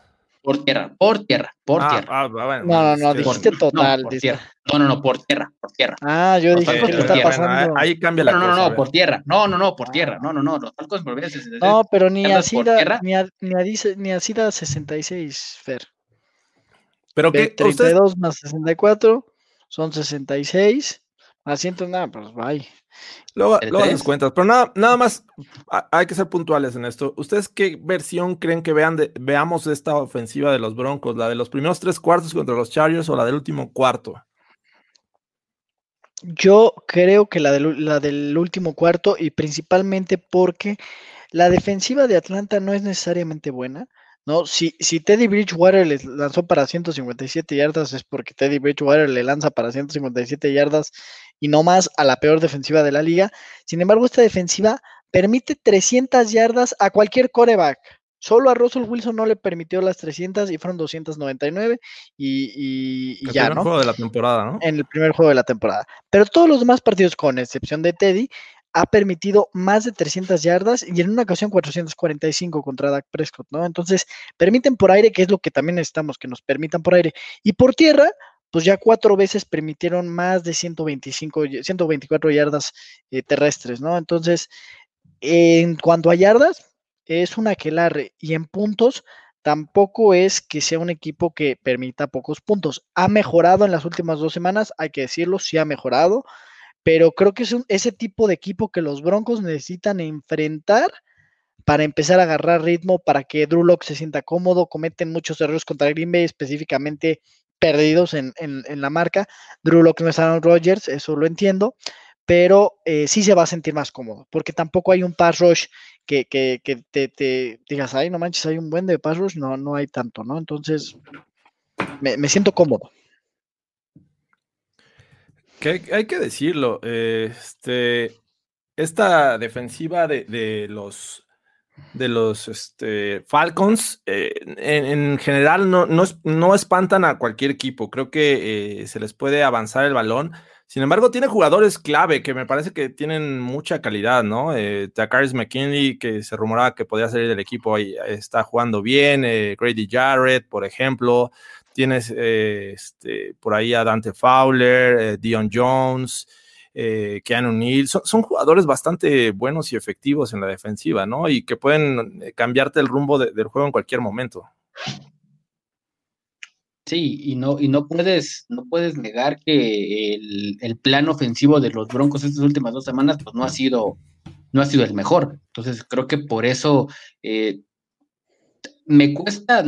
por tierra, por tierra, por ah, tierra. ah, bueno, No, no, no, Por- dijiste no, total. por dice. tierra. No, no, no, por tierra, por tierra. Ah, yo Los dije, ¿qué por está tierra, bueno, pasando? ahí cambia la No, no, cosa. no, no, por tierra. No, no, no, por Ah. tierra. No, no, no. Los Falcons por 66. No, pero ni así por da, ni, a, ni, a ni así da 66, Fer. Pero que ustedes 32 más 64 son 66, Asientos, nada, pues bye. Luego, ¿El luego les cuentas, pero nada, nada más a- hay que ser puntuales en esto. ¿Ustedes qué versión creen que vean de, veamos de esta ofensiva de los Broncos? ¿La de los primeros tres cuartos contra los Chargers o la del último cuarto? Yo creo que la del, la del último cuarto y principalmente porque la defensiva de Atlanta no es necesariamente buena, ¿no? Si, si Teddy Bridgewater le lanzó para 157 yardas es porque Teddy Bridgewater le lanza para 157 yardas y no más a la peor defensiva de la liga. Sin embargo, esta defensiva permite 300 yardas a cualquier coreback. Solo a Russell Wilson no le permitió las 300 y fueron 299 y, y, y El ya, primer ¿no? juego de la temporada, ¿no? en el primer juego de la temporada. Pero todos los demás partidos, con excepción de Teddy, ha permitido más de 300 yardas y en una ocasión 445 contra Dak Prescott, ¿no? Entonces, permiten por aire, que es lo que también necesitamos, que nos permitan por aire. Y por tierra, pues ya cuatro veces permitieron más de 125, y- 124 yardas eh, terrestres, ¿no? Entonces, en cuanto a yardas, es un aquelarre y en puntos tampoco es que sea un equipo que permita pocos puntos. Ha mejorado en las últimas dos semanas, hay que decirlo, sí ha mejorado, pero creo que es un- ese tipo de equipo que los Broncos necesitan enfrentar para empezar a agarrar ritmo, para que Drew Lock se sienta cómodo, cometen muchos errores contra Green Bay, específicamente perdidos en, en- en la marca. Drew Lock no es Aaron Rodgers, eso lo entiendo, pero eh, sí se va a sentir más cómodo, porque tampoco hay un pass rush que, que- que te, te digas, ay, no manches, hay un buen de pass rush, no, no hay tanto, ¿no? Entonces, me, me siento cómodo. Que hay, que decirlo, este, esta defensiva de, de los de los este, Falcons eh, en, en general no, no, no espantan a cualquier equipo. Creo que eh, se les puede avanzar el balón. Sin embargo, tiene jugadores clave que me parece que tienen mucha calidad, ¿no? Eh, Takaris McKinley, que se rumoraba que podía salir del equipo, ahí está jugando bien. eh, Grady Jarrett, por ejemplo. Tienes eh, este, por ahí a Dante Fowler, eh, Dion Jones, eh, Keanu Neal. Son, jugadores bastante buenos y efectivos en la defensiva, ¿no? Y que pueden eh, cambiarte el rumbo de- del juego en cualquier momento. Sí, y no, y no puedes, no puedes negar que el, el plan ofensivo de los Broncos estas últimas dos semanas, pues no ha sido, no ha sido el mejor. Entonces creo que por eso eh, me cuesta,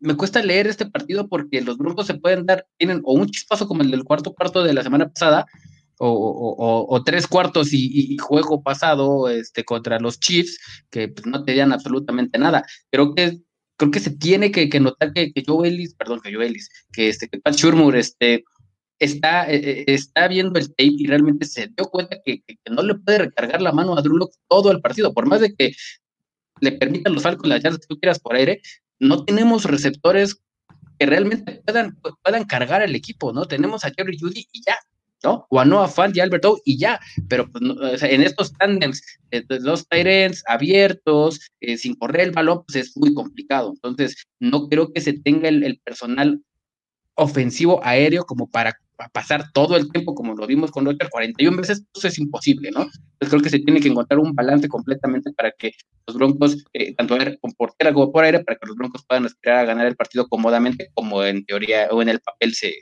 me cuesta leer este partido porque los Broncos se pueden dar, tienen o un chispazo como el del cuarto cuarto de la semana pasada, o, o- o- o tres cuartos y, juego pasado este, contra los Chiefs, que pues, no te dan absolutamente nada. Creo que creo que se tiene que, notar que, que Joe Ellis, perdón, que Joe que este, Pat Shurmur, este, está, eh, eh, está viendo el tape y realmente se dio cuenta que, no le puede recargar la mano a Drew todo el partido, por más de que le permitan los Falcons las yardas que tú quieras por aire, no tenemos receptores que realmente puedan, puedan cargar el equipo, ¿no? Tenemos a Jerry Judy y ya, ¿no? O a Noah Fant y Albert y ya, pero pues, no, o sea, en estos tandems, eh, los Tyrants abiertos, eh, sin correr el balón, pues es muy complicado. Entonces, no creo que se tenga el personal ofensivo aéreo como para pa- pasar todo el tiempo, como lo vimos con Roger, 41 veces, pues es imposible, ¿no? Entonces creo que se tiene que encontrar un balance completamente para que los Broncos, eh, tanto aire- con por tierra como por aire, para que los Broncos puedan aspirar a ganar el partido cómodamente, como en teoría o en el papel se,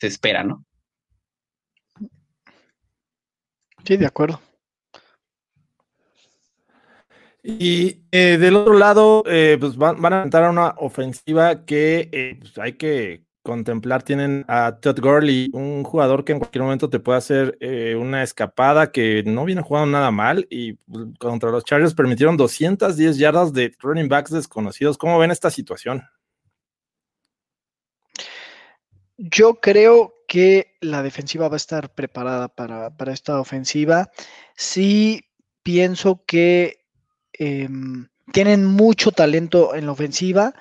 se espera, ¿no? Sí, de acuerdo. Y eh, del otro lado, eh, pues van, van a entrar a una ofensiva que eh, pues, hay que contemplar. Tienen a Todd Gurley, un jugador que en cualquier momento te puede hacer eh, una escapada que no viene jugando nada mal. Y pues, contra los Chargers permitieron 210 yardas de running backs desconocidos. ¿Cómo ven esta situación? Yo creo que la defensiva va a estar preparada para, para esta ofensiva. Sí pienso que em, tienen mucho talento en la ofensiva,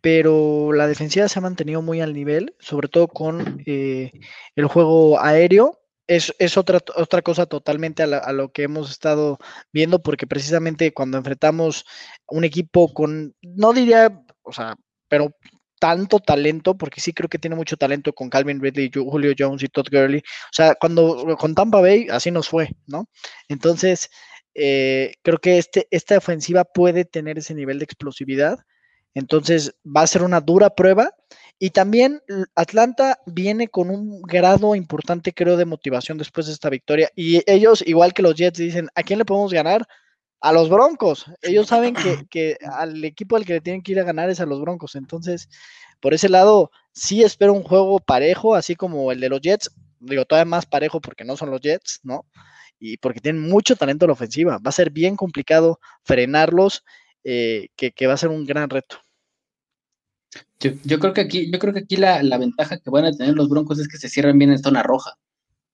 pero la defensiva se ha mantenido muy al nivel, sobre todo con eh, el juego aéreo. Es, es otra, otra cosa totalmente a, la- a lo que hemos estado viendo, porque precisamente cuando enfrentamos un equipo con, no diría, o sea, pero tanto talento, porque sí creo que tiene mucho talento con Calvin Ridley, Ju- Julio Jones y Todd Gurley. O sea, cuando con Tampa Bay así nos fue, ¿no? Entonces, eh, creo que este, esta ofensiva puede tener ese nivel de explosividad. Entonces, va a ser una dura prueba Y también Atlanta viene con un grado importante, creo, de motivación después de esta victoria. Y ellos, igual que los Jets, dicen, ¿a quién le podemos ganar? A los Broncos. Ellos saben que, que al equipo al que le tienen que ir a ganar es a los Broncos. Entonces, por ese lado, sí espero un juego parejo, así como el de los Jets. Digo, todavía más parejo porque no son los Jets, ¿no? Y porque tienen mucho talento en la ofensiva. Va a ser bien complicado frenarlos, eh, que, va a ser un gran reto. Yo, creo que aquí, yo creo que aquí la, ventaja que van a tener los Broncos es que se cierran bien en zona roja.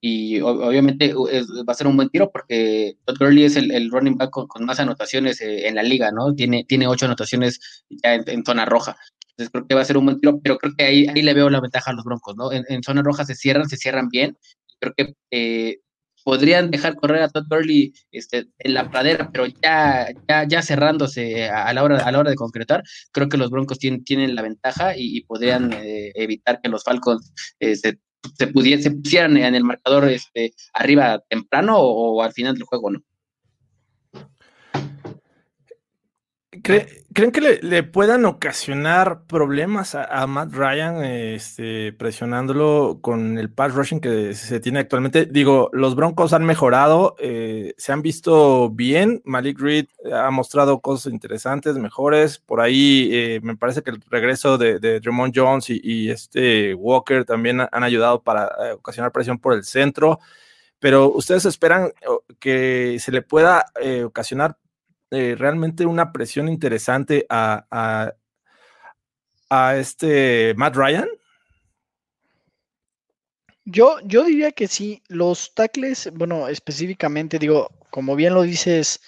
Y obviamente va a ser un buen tiro porque Todd Gurley es el, running back con, más anotaciones eh, en la liga, ¿no? Tiene, tiene ocho anotaciones ya en, zona roja. Entonces creo que va a ser un buen tiro, pero creo que ahí, ahí le veo la ventaja a los Broncos, ¿no? En, zona roja se cierran, se cierran bien. Creo que eh, podrían dejar correr a Todd Burley este, en la pradera, pero ya, ya, ya cerrándose a la, hora, a la hora de concretar, creo que los Broncos tienen, tienen la ventaja y, podrían eh, evitar que los Falcons eh, se, se, pusieran en el marcador este, arriba temprano o, o al final del juego, ¿no? ¿Creen que le, puedan ocasionar problemas a, Matt Ryan este, presionándolo con el pass rushing que se tiene actualmente? Digo, los Broncos han mejorado, eh, se han visto bien. Malik Reed ha mostrado cosas interesantes, mejores. Por ahí eh, me parece que el regreso de, de Jones y, este Walker también han ayudado para eh, ocasionar presión por el centro. Pero ustedes esperan que se le pueda ocasionar eh, realmente una presión interesante a, a, este Matt Ryan? Yo, yo diría que sí, los tackles, bueno, específicamente, digo, como bien lo dices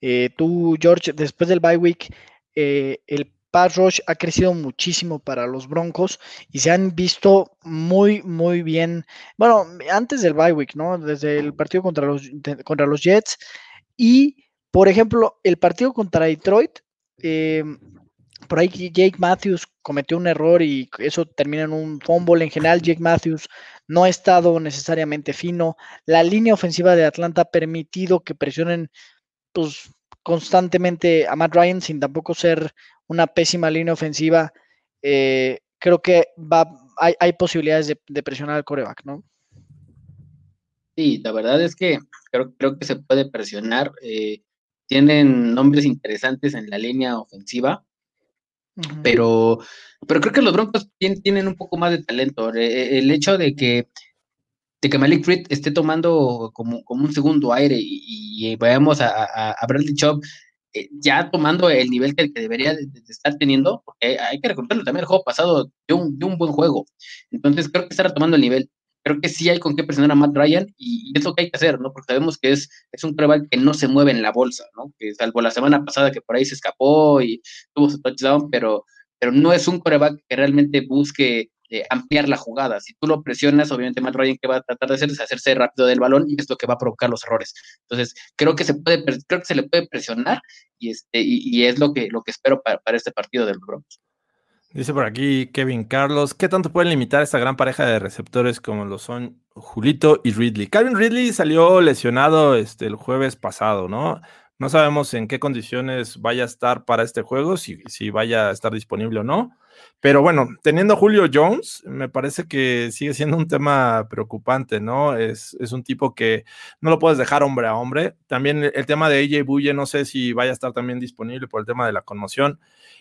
eh, tú, George, después del bye week, eh, el pass rush ha crecido muchísimo para los Broncos y se han visto muy, muy bien. Bueno, antes del bye week, ¿no? Desde el partido contra los, contra los Jets y por ejemplo, el partido contra Detroit, em, por ahí Jake Matthews cometió un error y eso termina en un fumble. En general, Jake Matthews no ha estado necesariamente fino. La línea ofensiva de Atlanta ha permitido que presionen pues, constantemente a Matt Ryan sin tampoco ser una pésima línea ofensiva. Eh, creo que va, hay, posibilidades de, presionar al coreback, ¿no? Sí, la verdad es que creo, creo que se puede presionar. Eh, tienen nombres interesantes en la línea ofensiva, pero, pero creo que los Broncos tienen, un poco más de talento. E, e, el hecho de que, de que Malik Reed esté tomando como, como un segundo aire y, vayamos a, a, Bradley Chubb eh, ya tomando el nivel que, debería de, estar teniendo, porque hay que recordarlo también el juego pasado de un, de un buen juego. Entonces creo que estará tomando el nivel creo que sí hay con qué presionar a Matt Ryan y, es lo que hay que hacer, ¿no? Porque sabemos que es, es un prueba que no se mueve en la bolsa, ¿no? Que salvo la semana pasada que por ahí se escapó y tuvo su touchdown, pero, pero no es un coreback que realmente busque eh, ampliar la jugada. Si tú lo presionas, obviamente Matt Ryan que va a tratar de hacer es hacerse rápido del balón y es lo que va a provocar los errores. Entonces, creo que se puede, creo que se le puede presionar y este, y, es lo que, lo que espero para, para este partido del Broncos. Dice por aquí Kevin Carlos, ¿qué tanto pueden limitar esta gran pareja de receptores como lo son Julito y Ridley? Calvin Ridley salió lesionado este, el jueves pasado, ¿no? No sabemos en qué condiciones vaya a estar para este juego, si, si vaya a estar disponible o no. Pero bueno, teniendo a Julio Jones, me parece que sigue siendo un tema preocupante, ¿no? Es, es un tipo que no lo puedes dejar hombre a hombre. También el, tema de AJ Buye, no sé si vaya a estar también disponible por el tema de la conmoción,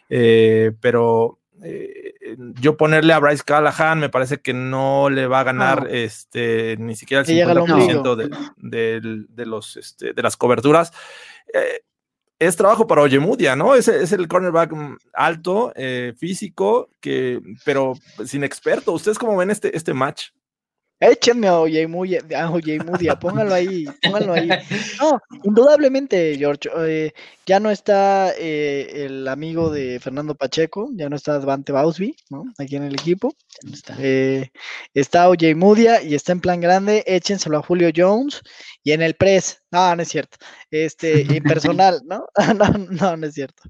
eh, pero eh, yo ponerle a Bryce Callahan me parece que no le va a ganar este, ni siquiera el 50% de, de, los, este, de las coberturas. Eh, es trabajo para Oyemudia, ¿no? Es, es el cornerback mm, alto, eh, físico, que, pero sin experto. ¿Ustedes cómo ven este, este match? Échenme a Oye Mudia, póngalo ahí, póngalo ahí. No, indudablemente, George, eh, ya no está eh, el amigo de Fernando Pacheco, ya no está Devante Bausby, ¿no? Aquí en el equipo. Está, eh, está Oye Mudia y está en plan grande, échenselo a Julio Jones y en el press, no, no es cierto, este, y personal, ¿no? no, no, no es cierto.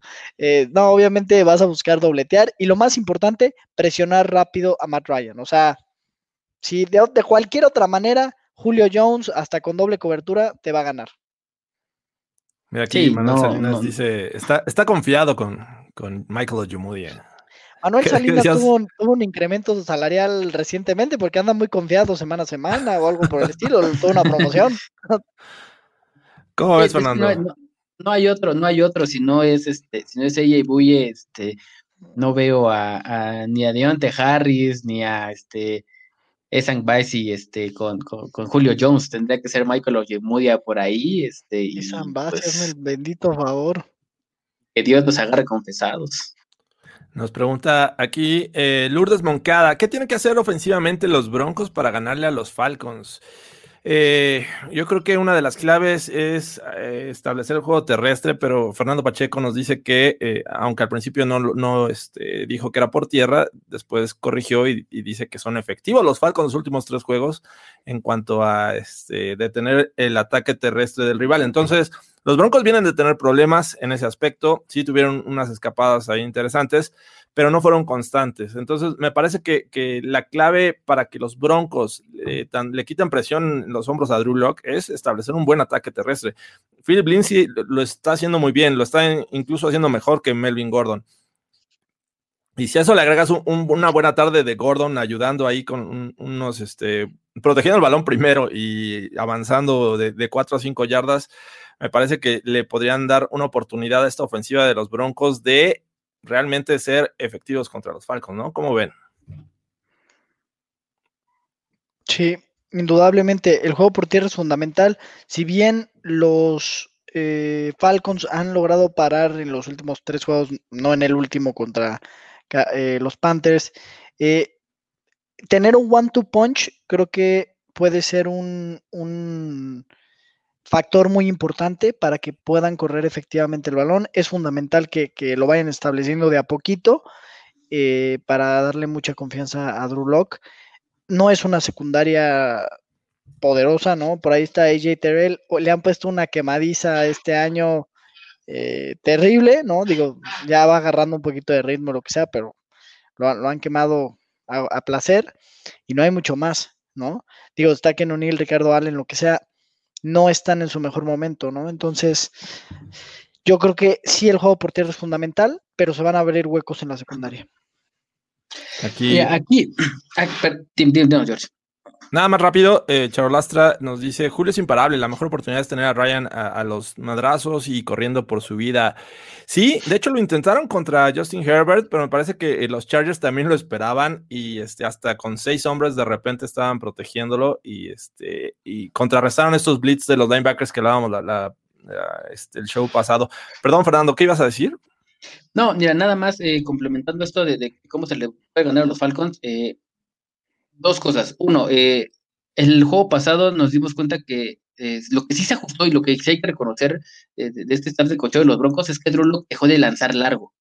no, obviamente vas a buscar dobletear y lo más importante, presionar rápido a Matt Ryan, o sea, si de, cualquier otra manera, Julio Jones, hasta con doble cobertura, te va a ganar. Mira, aquí Manuel Salinas dice, está, está confiado con, con Michael Ojumudia. Manuel Salinas tuvo un, tuvo un, incremento salarial recientemente porque anda muy confiado semana a semana o algo por el estilo, tuvo una promoción. ¿Cómo ves, Fernando? No, hay otro, no hay otro, si no es este, si no es ella y Buye, este, no veo a, ni a Deontay Harris, ni a este Esan Baisi este, con, con, Julio Jones, tendría que ser Michael Ojemudia por ahí. Este, Esan pues, el bendito favor. Que Dios nos agarre confesados. Nos pregunta aquí eh, Lourdes Moncada, ¿qué tienen que hacer ofensivamente los Broncos para ganarle a los Falcons? Eh, yo creo que una de las claves es eh, establecer el juego terrestre, pero Fernando Pacheco nos dice que, eh, aunque al principio no, no este, dijo que era por tierra, después corrigió y, dice que son efectivos los Falcons los últimos tres juegos en cuanto a este, detener el ataque terrestre del rival. Entonces, los Broncos vienen de tener problemas en ese aspecto, sí tuvieron unas escapadas ahí interesantes pero no fueron constantes. Entonces, me parece que, la clave para que los Broncos le quiten presión en los hombros a Drew Locke es establecer un buen ataque terrestre. Philip Lindsay lo está haciendo muy bien, lo está incluso haciendo mejor que Melvin Gordon. Y si a eso le agregas una buena tarde de Gordon ayudando ahí con unos, este, protegiendo el balón primero y avanzando de, de 4 a 5 yardas, me parece que le podrían dar una oportunidad a esta ofensiva de los Broncos de realmente ser efectivos contra los Falcons, ¿no? ¿Cómo ven? Sí, indudablemente el juego por tierra es fundamental. Si bien los eh, Falcons han logrado parar en los últimos tres juegos, no en el último contra eh, los Panthers, eh, tener un one-two punch creo que puede ser un, un factor muy importante para que puedan correr efectivamente el balón. Es fundamental que, lo vayan estableciendo de a poquito eh, para darle mucha confianza a Drew Locke. No es una secundaria poderosa, ¿no? Por ahí está AJ Terrell. Le han puesto una quemadiza este año eh, terrible, ¿no? Digo, ya va agarrando un poquito de ritmo, lo que sea, pero lo, han quemado a, placer y no hay mucho más, ¿no? Digo, está Ken O'Neill, Ricardo Allen, lo que sea no están en su mejor momento, ¿no? Entonces, yo creo que sí el juego por tierra es fundamental, pero se van a abrir huecos en la secundaria. Aquí, aquí, George. Nada más rápido, eh, Charolastra nos dice, Julio es imparable, la mejor oportunidad es tener a Ryan a, los madrazos y corriendo por su vida. Sí, de hecho lo intentaron contra Justin Herbert, pero me parece que eh, los Chargers también lo esperaban y este, hasta con seis hombres de repente estaban protegiéndolo y, este, y contrarrestaron estos blitz de los linebackers que hablábamos la, este, el show pasado. Perdón, Fernando, ¿qué ibas a decir? No, mira, nada más eh, complementando esto de, cómo se le puede ganar a los Falcons, eh, dos cosas. Uno, eh, el juego pasado nos dimos cuenta que eh, lo que sí se ajustó y lo que sí hay que reconocer eh, de, este estado de cocheo de los Broncos es que Drew Locke dejó de lanzar largo.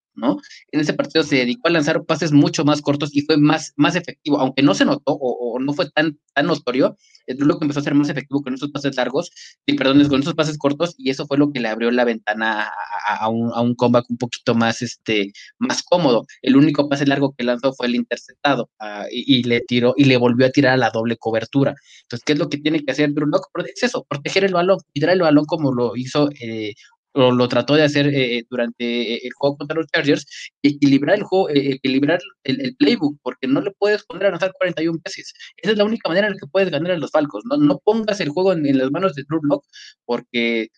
En ese partido se dedicó a lanzar pases mucho más cortos y fue más, más efectivo, aunque no se notó o, no fue tan, tan notorio, lo que empezó a ser más efectivo con esos pases largos, y perdón, con esos pases cortos, y eso fue lo que le abrió la ventana a, un, a un comeback un poquito más, este, más cómodo. El único pase largo que lanzó fue el interceptado, ah, y, le tiró, y le volvió a tirar a la doble cobertura. Entonces, ¿qué es lo que tiene que hacer Drew? Es eso, proteger el balón, tirar el balón como lo hizo eh, o lo trató de hacer eh, eh, durante eh, el juego contra los Chargers, equilibrar el juego, equilibrar el, playbook, porque no le puedes poner a anotar 41 veces. Esa es la única manera en la que puedes ganar a los Falcos. No, no pongas el juego en, las manos de Drew Lock, porque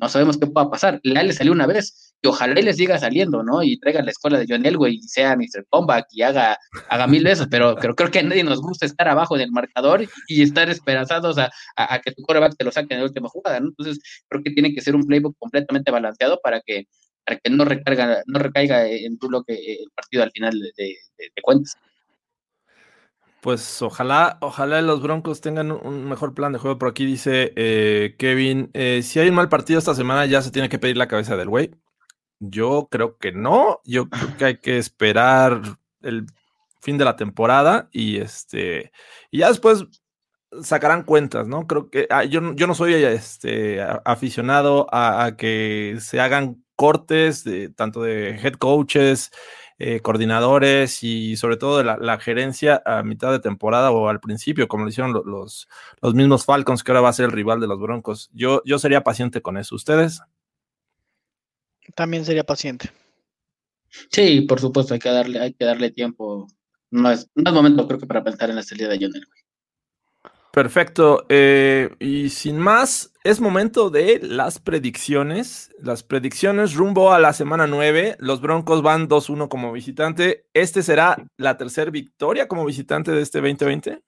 no sabemos qué pueda pasar. Le, le salió una vez, y ojalá y les siga saliendo, ¿no? Y traiga la escuela de John Elway y sea Mr. Comeback y haga, haga mil besos, pero, creo que a nadie nos gusta estar abajo del marcador y estar esperanzados a, a, que tu coreback te lo saque en la última jugada, ¿no? Entonces, creo que tiene que ser un playbook completamente balanceado para que, para que no, recarga, no recaiga en tu bloque el partido al final de, cuentas. Pues ojalá, ojalá los Broncos tengan un mejor plan de juego. Por aquí dice eh, Kevin, eh, si hay un mal partido esta semana ya se tiene que pedir la cabeza del güey. Yo creo que no. Yo creo que hay que esperar el fin de la temporada y este y ya después sacarán cuentas, ¿no? Creo que ah, yo, yo, no soy este, aficionado a, que se hagan cortes de, tanto de head coaches, eh, coordinadores y sobre todo de la, gerencia a mitad de temporada o al principio, como lo hicieron los, los, mismos Falcons, que ahora va a ser el rival de los Broncos. Yo, yo sería paciente con eso. ¿Ustedes? También sería paciente. Sí, por supuesto, hay que darle, hay que darle tiempo. No es, no es momento, creo que para pensar en la salida de Jonel. Perfecto. Eh, y sin más, es momento de las predicciones. Las predicciones rumbo a la semana 9. Los Broncos van 2-1 como visitante. ¿Este será la tercera victoria como visitante de este 2020?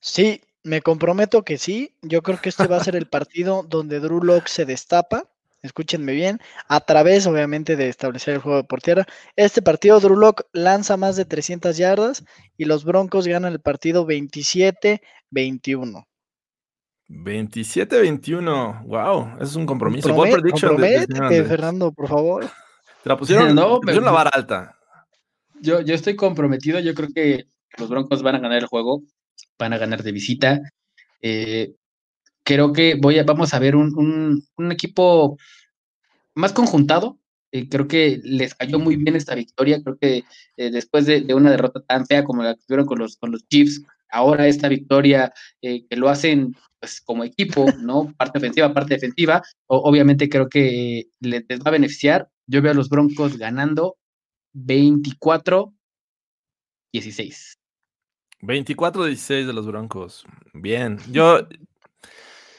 Sí, me comprometo que sí. Yo creo que este va a ser el partido donde Drew Locke se destapa. Escúchenme bien, a través obviamente de establecer el juego por tierra. Este partido Drew Locke lanza más de 300 yardas y los Broncos ganan el partido 27-21. 27-21, wow, eso es un compromiso. Comprométete, Fernando, por favor. Te la pusieron, no, la vara alta. Yo, yo estoy comprometido, yo creo que los Broncos van a ganar el juego, van a ganar de visita. Eh, creo que voy a, vamos a ver un, un, equipo más conjuntado. Eh, creo que les cayó muy bien esta victoria. Creo que eh, después de, de, una derrota tan fea como la que tuvieron con los, con los Chiefs, ahora esta victoria que lo hacen pues como equipo, ¿no? Parte ofensiva, parte defensiva, obviamente creo que les, va a beneficiar. Yo veo a los Broncos ganando 24 16. 24-16 de los Broncos. Bien. Yo,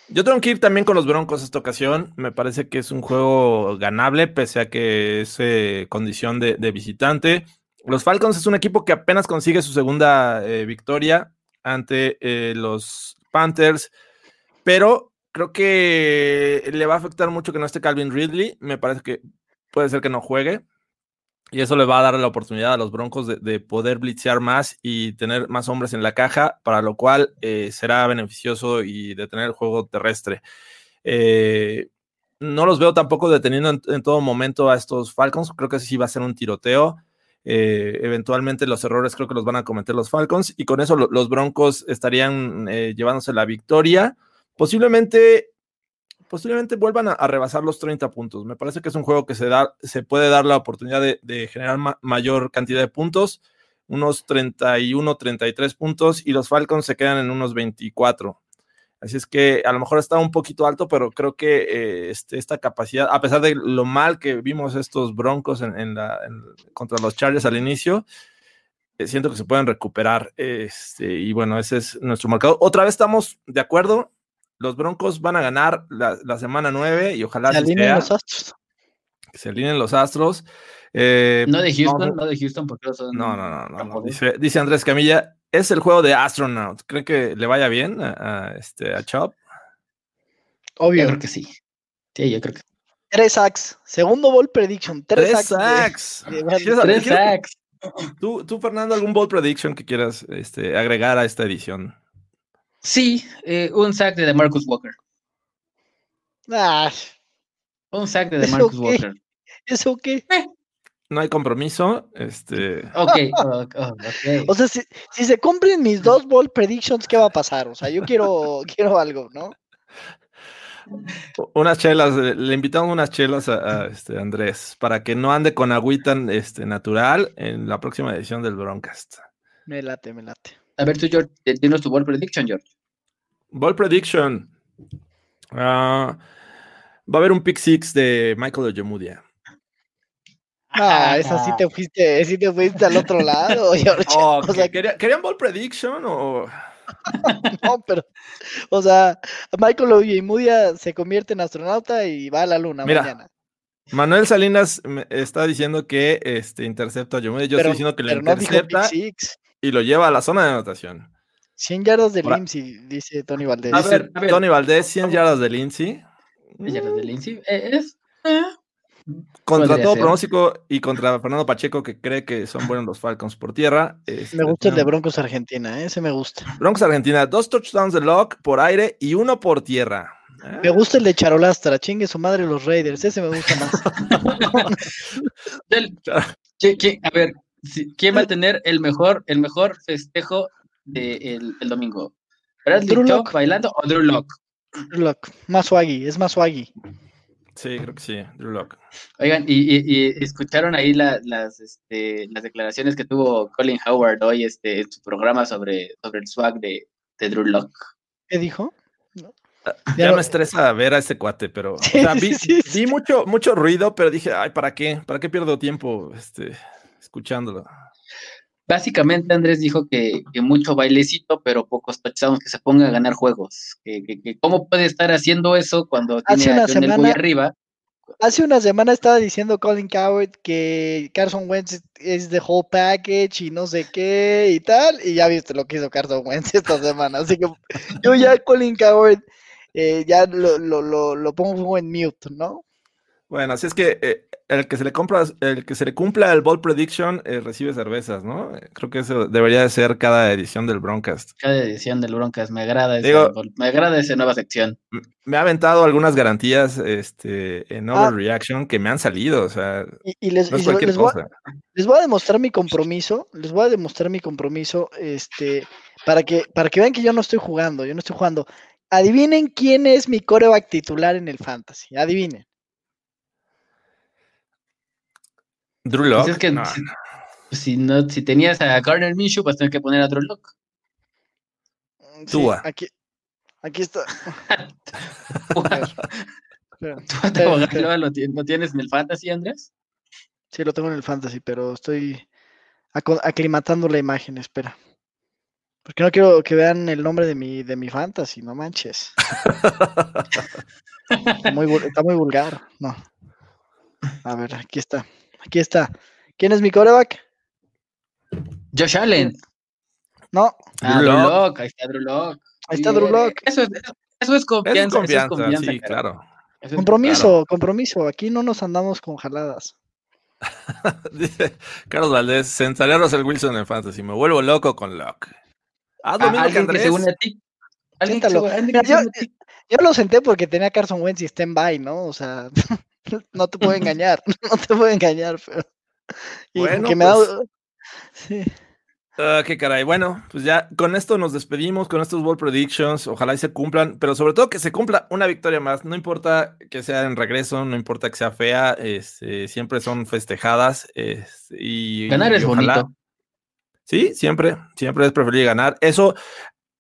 yo tengo que ir también con los Broncos esta ocasión. Me parece que es un juego ganable, pese a que es eh, condición de, visitante. Los Falcons es un equipo que apenas consigue su segunda eh, victoria ante eh, los Panthers. Pero creo que le va a afectar mucho que no esté Calvin Ridley. Me parece que puede ser que no juegue. Y eso le va a dar la oportunidad a los Broncos de, poder blitzear más y tener más hombres en la caja, para lo cual eh, será beneficioso y detener el juego terrestre. Eh, no los veo tampoco deteniendo en, todo momento a estos Falcons. Creo que sí va a ser un tiroteo. Eh, eventualmente los errores creo que los van a cometer los Falcons y con eso los Broncos estarían llevándose la victoria. Posiblemente, posiblemente vuelvan a, rebasar los 30 puntos. Me parece que es un juego que se, da, se puede dar la oportunidad de, generar mayor cantidad de puntos, unos 31, 33 puntos, y los Falcons se quedan en unos 24. Así es que a lo mejor está un poquito alto, pero creo que eh, este, esta capacidad, a pesar de lo mal que vimos estos Broncos en, la, contra los Chargers al inicio, eh, siento que se pueden recuperar. Este, y bueno, ese es nuestro marcador. Otra vez estamos de acuerdo los Broncos van a ganar la, semana 9 y ojalá se alineen los astros. Que se alineen los astros. Eh, no de Houston, no, de Houston porque son. No, no, no, no, Dice, Andrés Camilla, es el juego de Astronaut. ¿Cree que le vaya bien a, este, a Chop? Obvio. Yo creo que sí. Sí, yo creo que Tres sacks. Segundo ball prediction. Tres, tres sacks. tres sacks. ¿Tú, tú, Fernando, algún ball prediction que quieras este, agregar a esta edición? Sí, eh, un sack de Marcus Walker. Ah, un sack de Marcus Walker. ¿Eso qué? Eh. No hay compromiso. Este. Ok, okay. O sea, si, si, se cumplen mis dos ball predictions, ¿qué va a pasar? O sea, yo quiero, quiero algo, ¿no? Unas chelas, le invitamos unas chelas a, este Andrés para que no ande con agüita este, natural en la próxima edición del Broncast. Me late, me late. A ver, tú, George, tienes tu ball prediction, George. Ball prediction. Ah, va a haber un pick six de Michael Ojemudia. Ah, esa sí te fuiste, sí te fuiste al otro lado, George. Oh, o sea, ¿Querían ball prediction o...? no, pero, o sea, Michael Ojemudia se convierte en astronauta y va a la luna mañana. Manuel Salinas está diciendo que este intercepta a Ojemudia. Yo estoy diciendo que le intercepta y lo lleva a la zona de anotación. 100 yardas de Lindsay, dice Tony Valdés. A ver, Tony Valdés, 100 yardas de Lindsay. yardas de Lindsay. Eh, es. Eh, contra todo pronóstico y contra Fernando Pacheco, que cree que son buenos los Falcons por tierra. Este, me gusta el de Broncos Argentina, ¿eh? ese me gusta. Broncos Argentina, dos touchdowns de Lock por aire y uno por tierra. Me gusta el de Charolastra, chingue su madre los Raiders, ese me gusta más. a ver, ¿quién va a tener el mejor, el mejor festejo del el domingo. ¿Bradley bailando o Drew Lock? Drew Lock, más swaggy, es más swaggy. Sí, creo que sí, Drew Lock. Oigan, y, escucharon ahí las, este, las declaraciones que tuvo Colin Howard hoy este, en su programa sobre, sobre el swag de, de Drew Lock. ¿Qué dijo? Ya, me estresa ver a ese cuate, pero vi, mucho, mucho ruido, pero dije, ay, ¿para qué? ¿Para qué pierdo tiempo este, escuchándolo? Básicamente Andrés dijo que, mucho bailecito, pero pocos touchdowns, que se ponga a ganar juegos. Que, cómo puede estar haciendo eso cuando tiene a John muy arriba. Hace una semana estaba diciendo Colin Coward que Carson Wentz es the whole package y no sé qué y tal, y ya viste lo que hizo Carson Wentz esta semana. Así que yo ya Colin Coward eh, ya lo, lo, lo, pongo en mute, ¿no? Bueno, así es que eh, el que se le compra, el que se le cumpla el Ball Prediction eh, recibe cervezas, ¿no? Creo que eso debería de ser cada edición del Broncast. Cada edición del Broncast, me agrada me agrada esa nueva sección. Me ha aventado algunas garantías este, en ah. Overreaction que me han salido, o sea, y, les, voy, les, voy, a demostrar mi compromiso, les voy a demostrar mi compromiso, este, para que, para que vean que yo no estoy jugando, yo no estoy jugando. Adivinen quién es mi coreback titular en el fantasy. Adivinen. Drew. Pues es que Si, no, si tenías a Garner Minshew, vas a tener que poner a Drew Locke. Mm, sí, aquí, aquí está. ¿Tú lo, tienes en el fantasy, Andrés? Sí, lo tengo en el fantasy, pero estoy aclimatando la imagen, espera. Porque no quiero que vean el nombre de mi, de mi fantasy, no manches. está, muy, vulgar, no. A ver, aquí está. Aquí está. ¿Quién es mi coreback? Josh Allen. No. Ah, Drew Lock. Ahí está Drew Lock. Ahí está Drew Lock. Eso es, eso es confianza. Es confianza, sí, claro. compromiso, compromiso. Aquí no nos andamos con jaladas. Dice Carlos Valdés, sentaría a Russell Wilson en fantasy. Me vuelvo loco con Lock. Ah, ¿Alguien que se une a ti? yo, lo senté porque tenía Carson Wentz y stand-by, ¿no? O sea, no te puedo engañar, no te puedo engañar, pero... bueno, que me pues... Sí. Ah, qué caray. Bueno, pues ya con esto nos despedimos, con estos World Predictions. Ojalá y se cumplan, pero sobre todo que se cumpla una victoria más. No importa que sea en regreso, no importa que sea fea, este, siempre son festejadas. Este, y, Ganar es bonito. Sí, siempre, siempre es preferible ganar. Eso,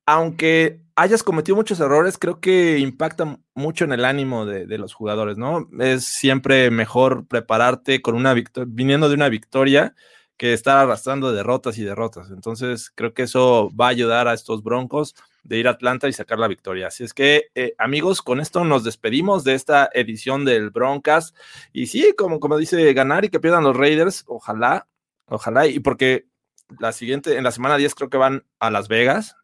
aunque hayas cometido muchos errores, creo que impacta mucho en el ánimo de, los jugadores, ¿no? Es siempre mejor prepararte con una victoria, viniendo de una victoria que estar arrastrando derrotas y derrotas. Entonces, creo que eso va a ayudar a estos Broncos de ir a Atlanta y sacar la victoria. Así es que, eh, amigos, con esto nos despedimos de esta edición del Broncas. Y sí, como, como dice, ganar y que pierdan los Raiders, ojalá, ojalá, y porque la siguiente, en la semana 10 creo que van a Las Vegas.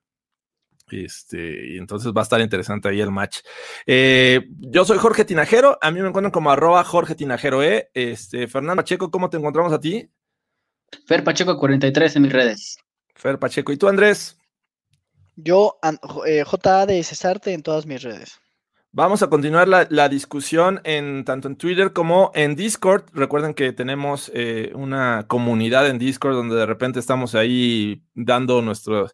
Este, y entonces va a estar interesante ahí el match. Eh, yo soy Jorge Tinajero, a mí me encuentran como arroba Jorge Tinajero, ¿eh? Este, Fernando Pacheco, ¿cómo te encontramos a ti? Fer Pacheco 43 en mis redes. Fer Pacheco, ¿y tú Andrés? Yo, eh, JA de Cesarte en todas mis redes. Vamos a continuar la, discusión en tanto en Twitter como en Discord. Recuerden que tenemos eh, una comunidad en Discord donde de repente estamos ahí dando nuestros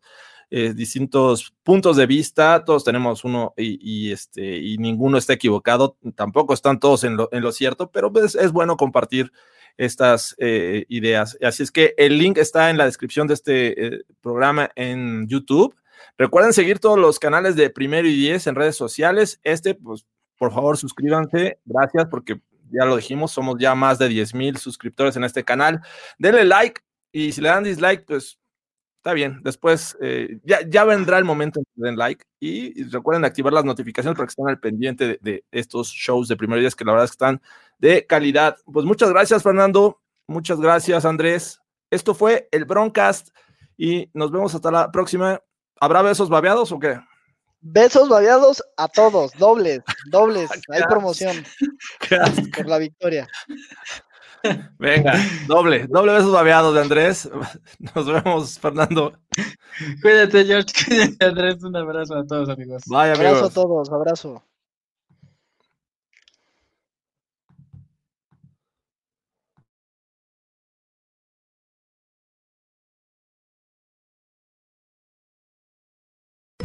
eh, distintos puntos de vista. Todos tenemos uno y, este, y ninguno está equivocado. Tampoco están todos en lo, en lo cierto, pero pues es bueno compartir estas eh, ideas. Así es que el link está en la descripción de este programa en YouTube. Recuerden seguir todos los canales de Primero y Diez en redes sociales. Este, pues, por favor, suscríbanse. Gracias, porque ya lo dijimos, somos ya más de 10 mil suscriptores en este canal. Denle like y si le dan dislike, pues está bien. Después eh, ya, ya vendrá el momento en que den like y, recuerden activar las notificaciones para que estén al pendiente de, de estos shows de Primero y Diez que la verdad es que están de calidad. Pues muchas gracias, Fernando. Muchas gracias, Andrés. Esto fue el Broncast y nos vemos hasta la próxima. ¿Habrá besos babeados o qué? Besos babeados a todos, dobles, dobles. Hay promoción por la victoria. Venga, doble, doble besos babeados de Andrés. Nos vemos, Fernando. Cuídate, George. Cuídate, Andrés. Un abrazo a todos, amigos. Bye, amigos. Abrazo a todos, abrazo.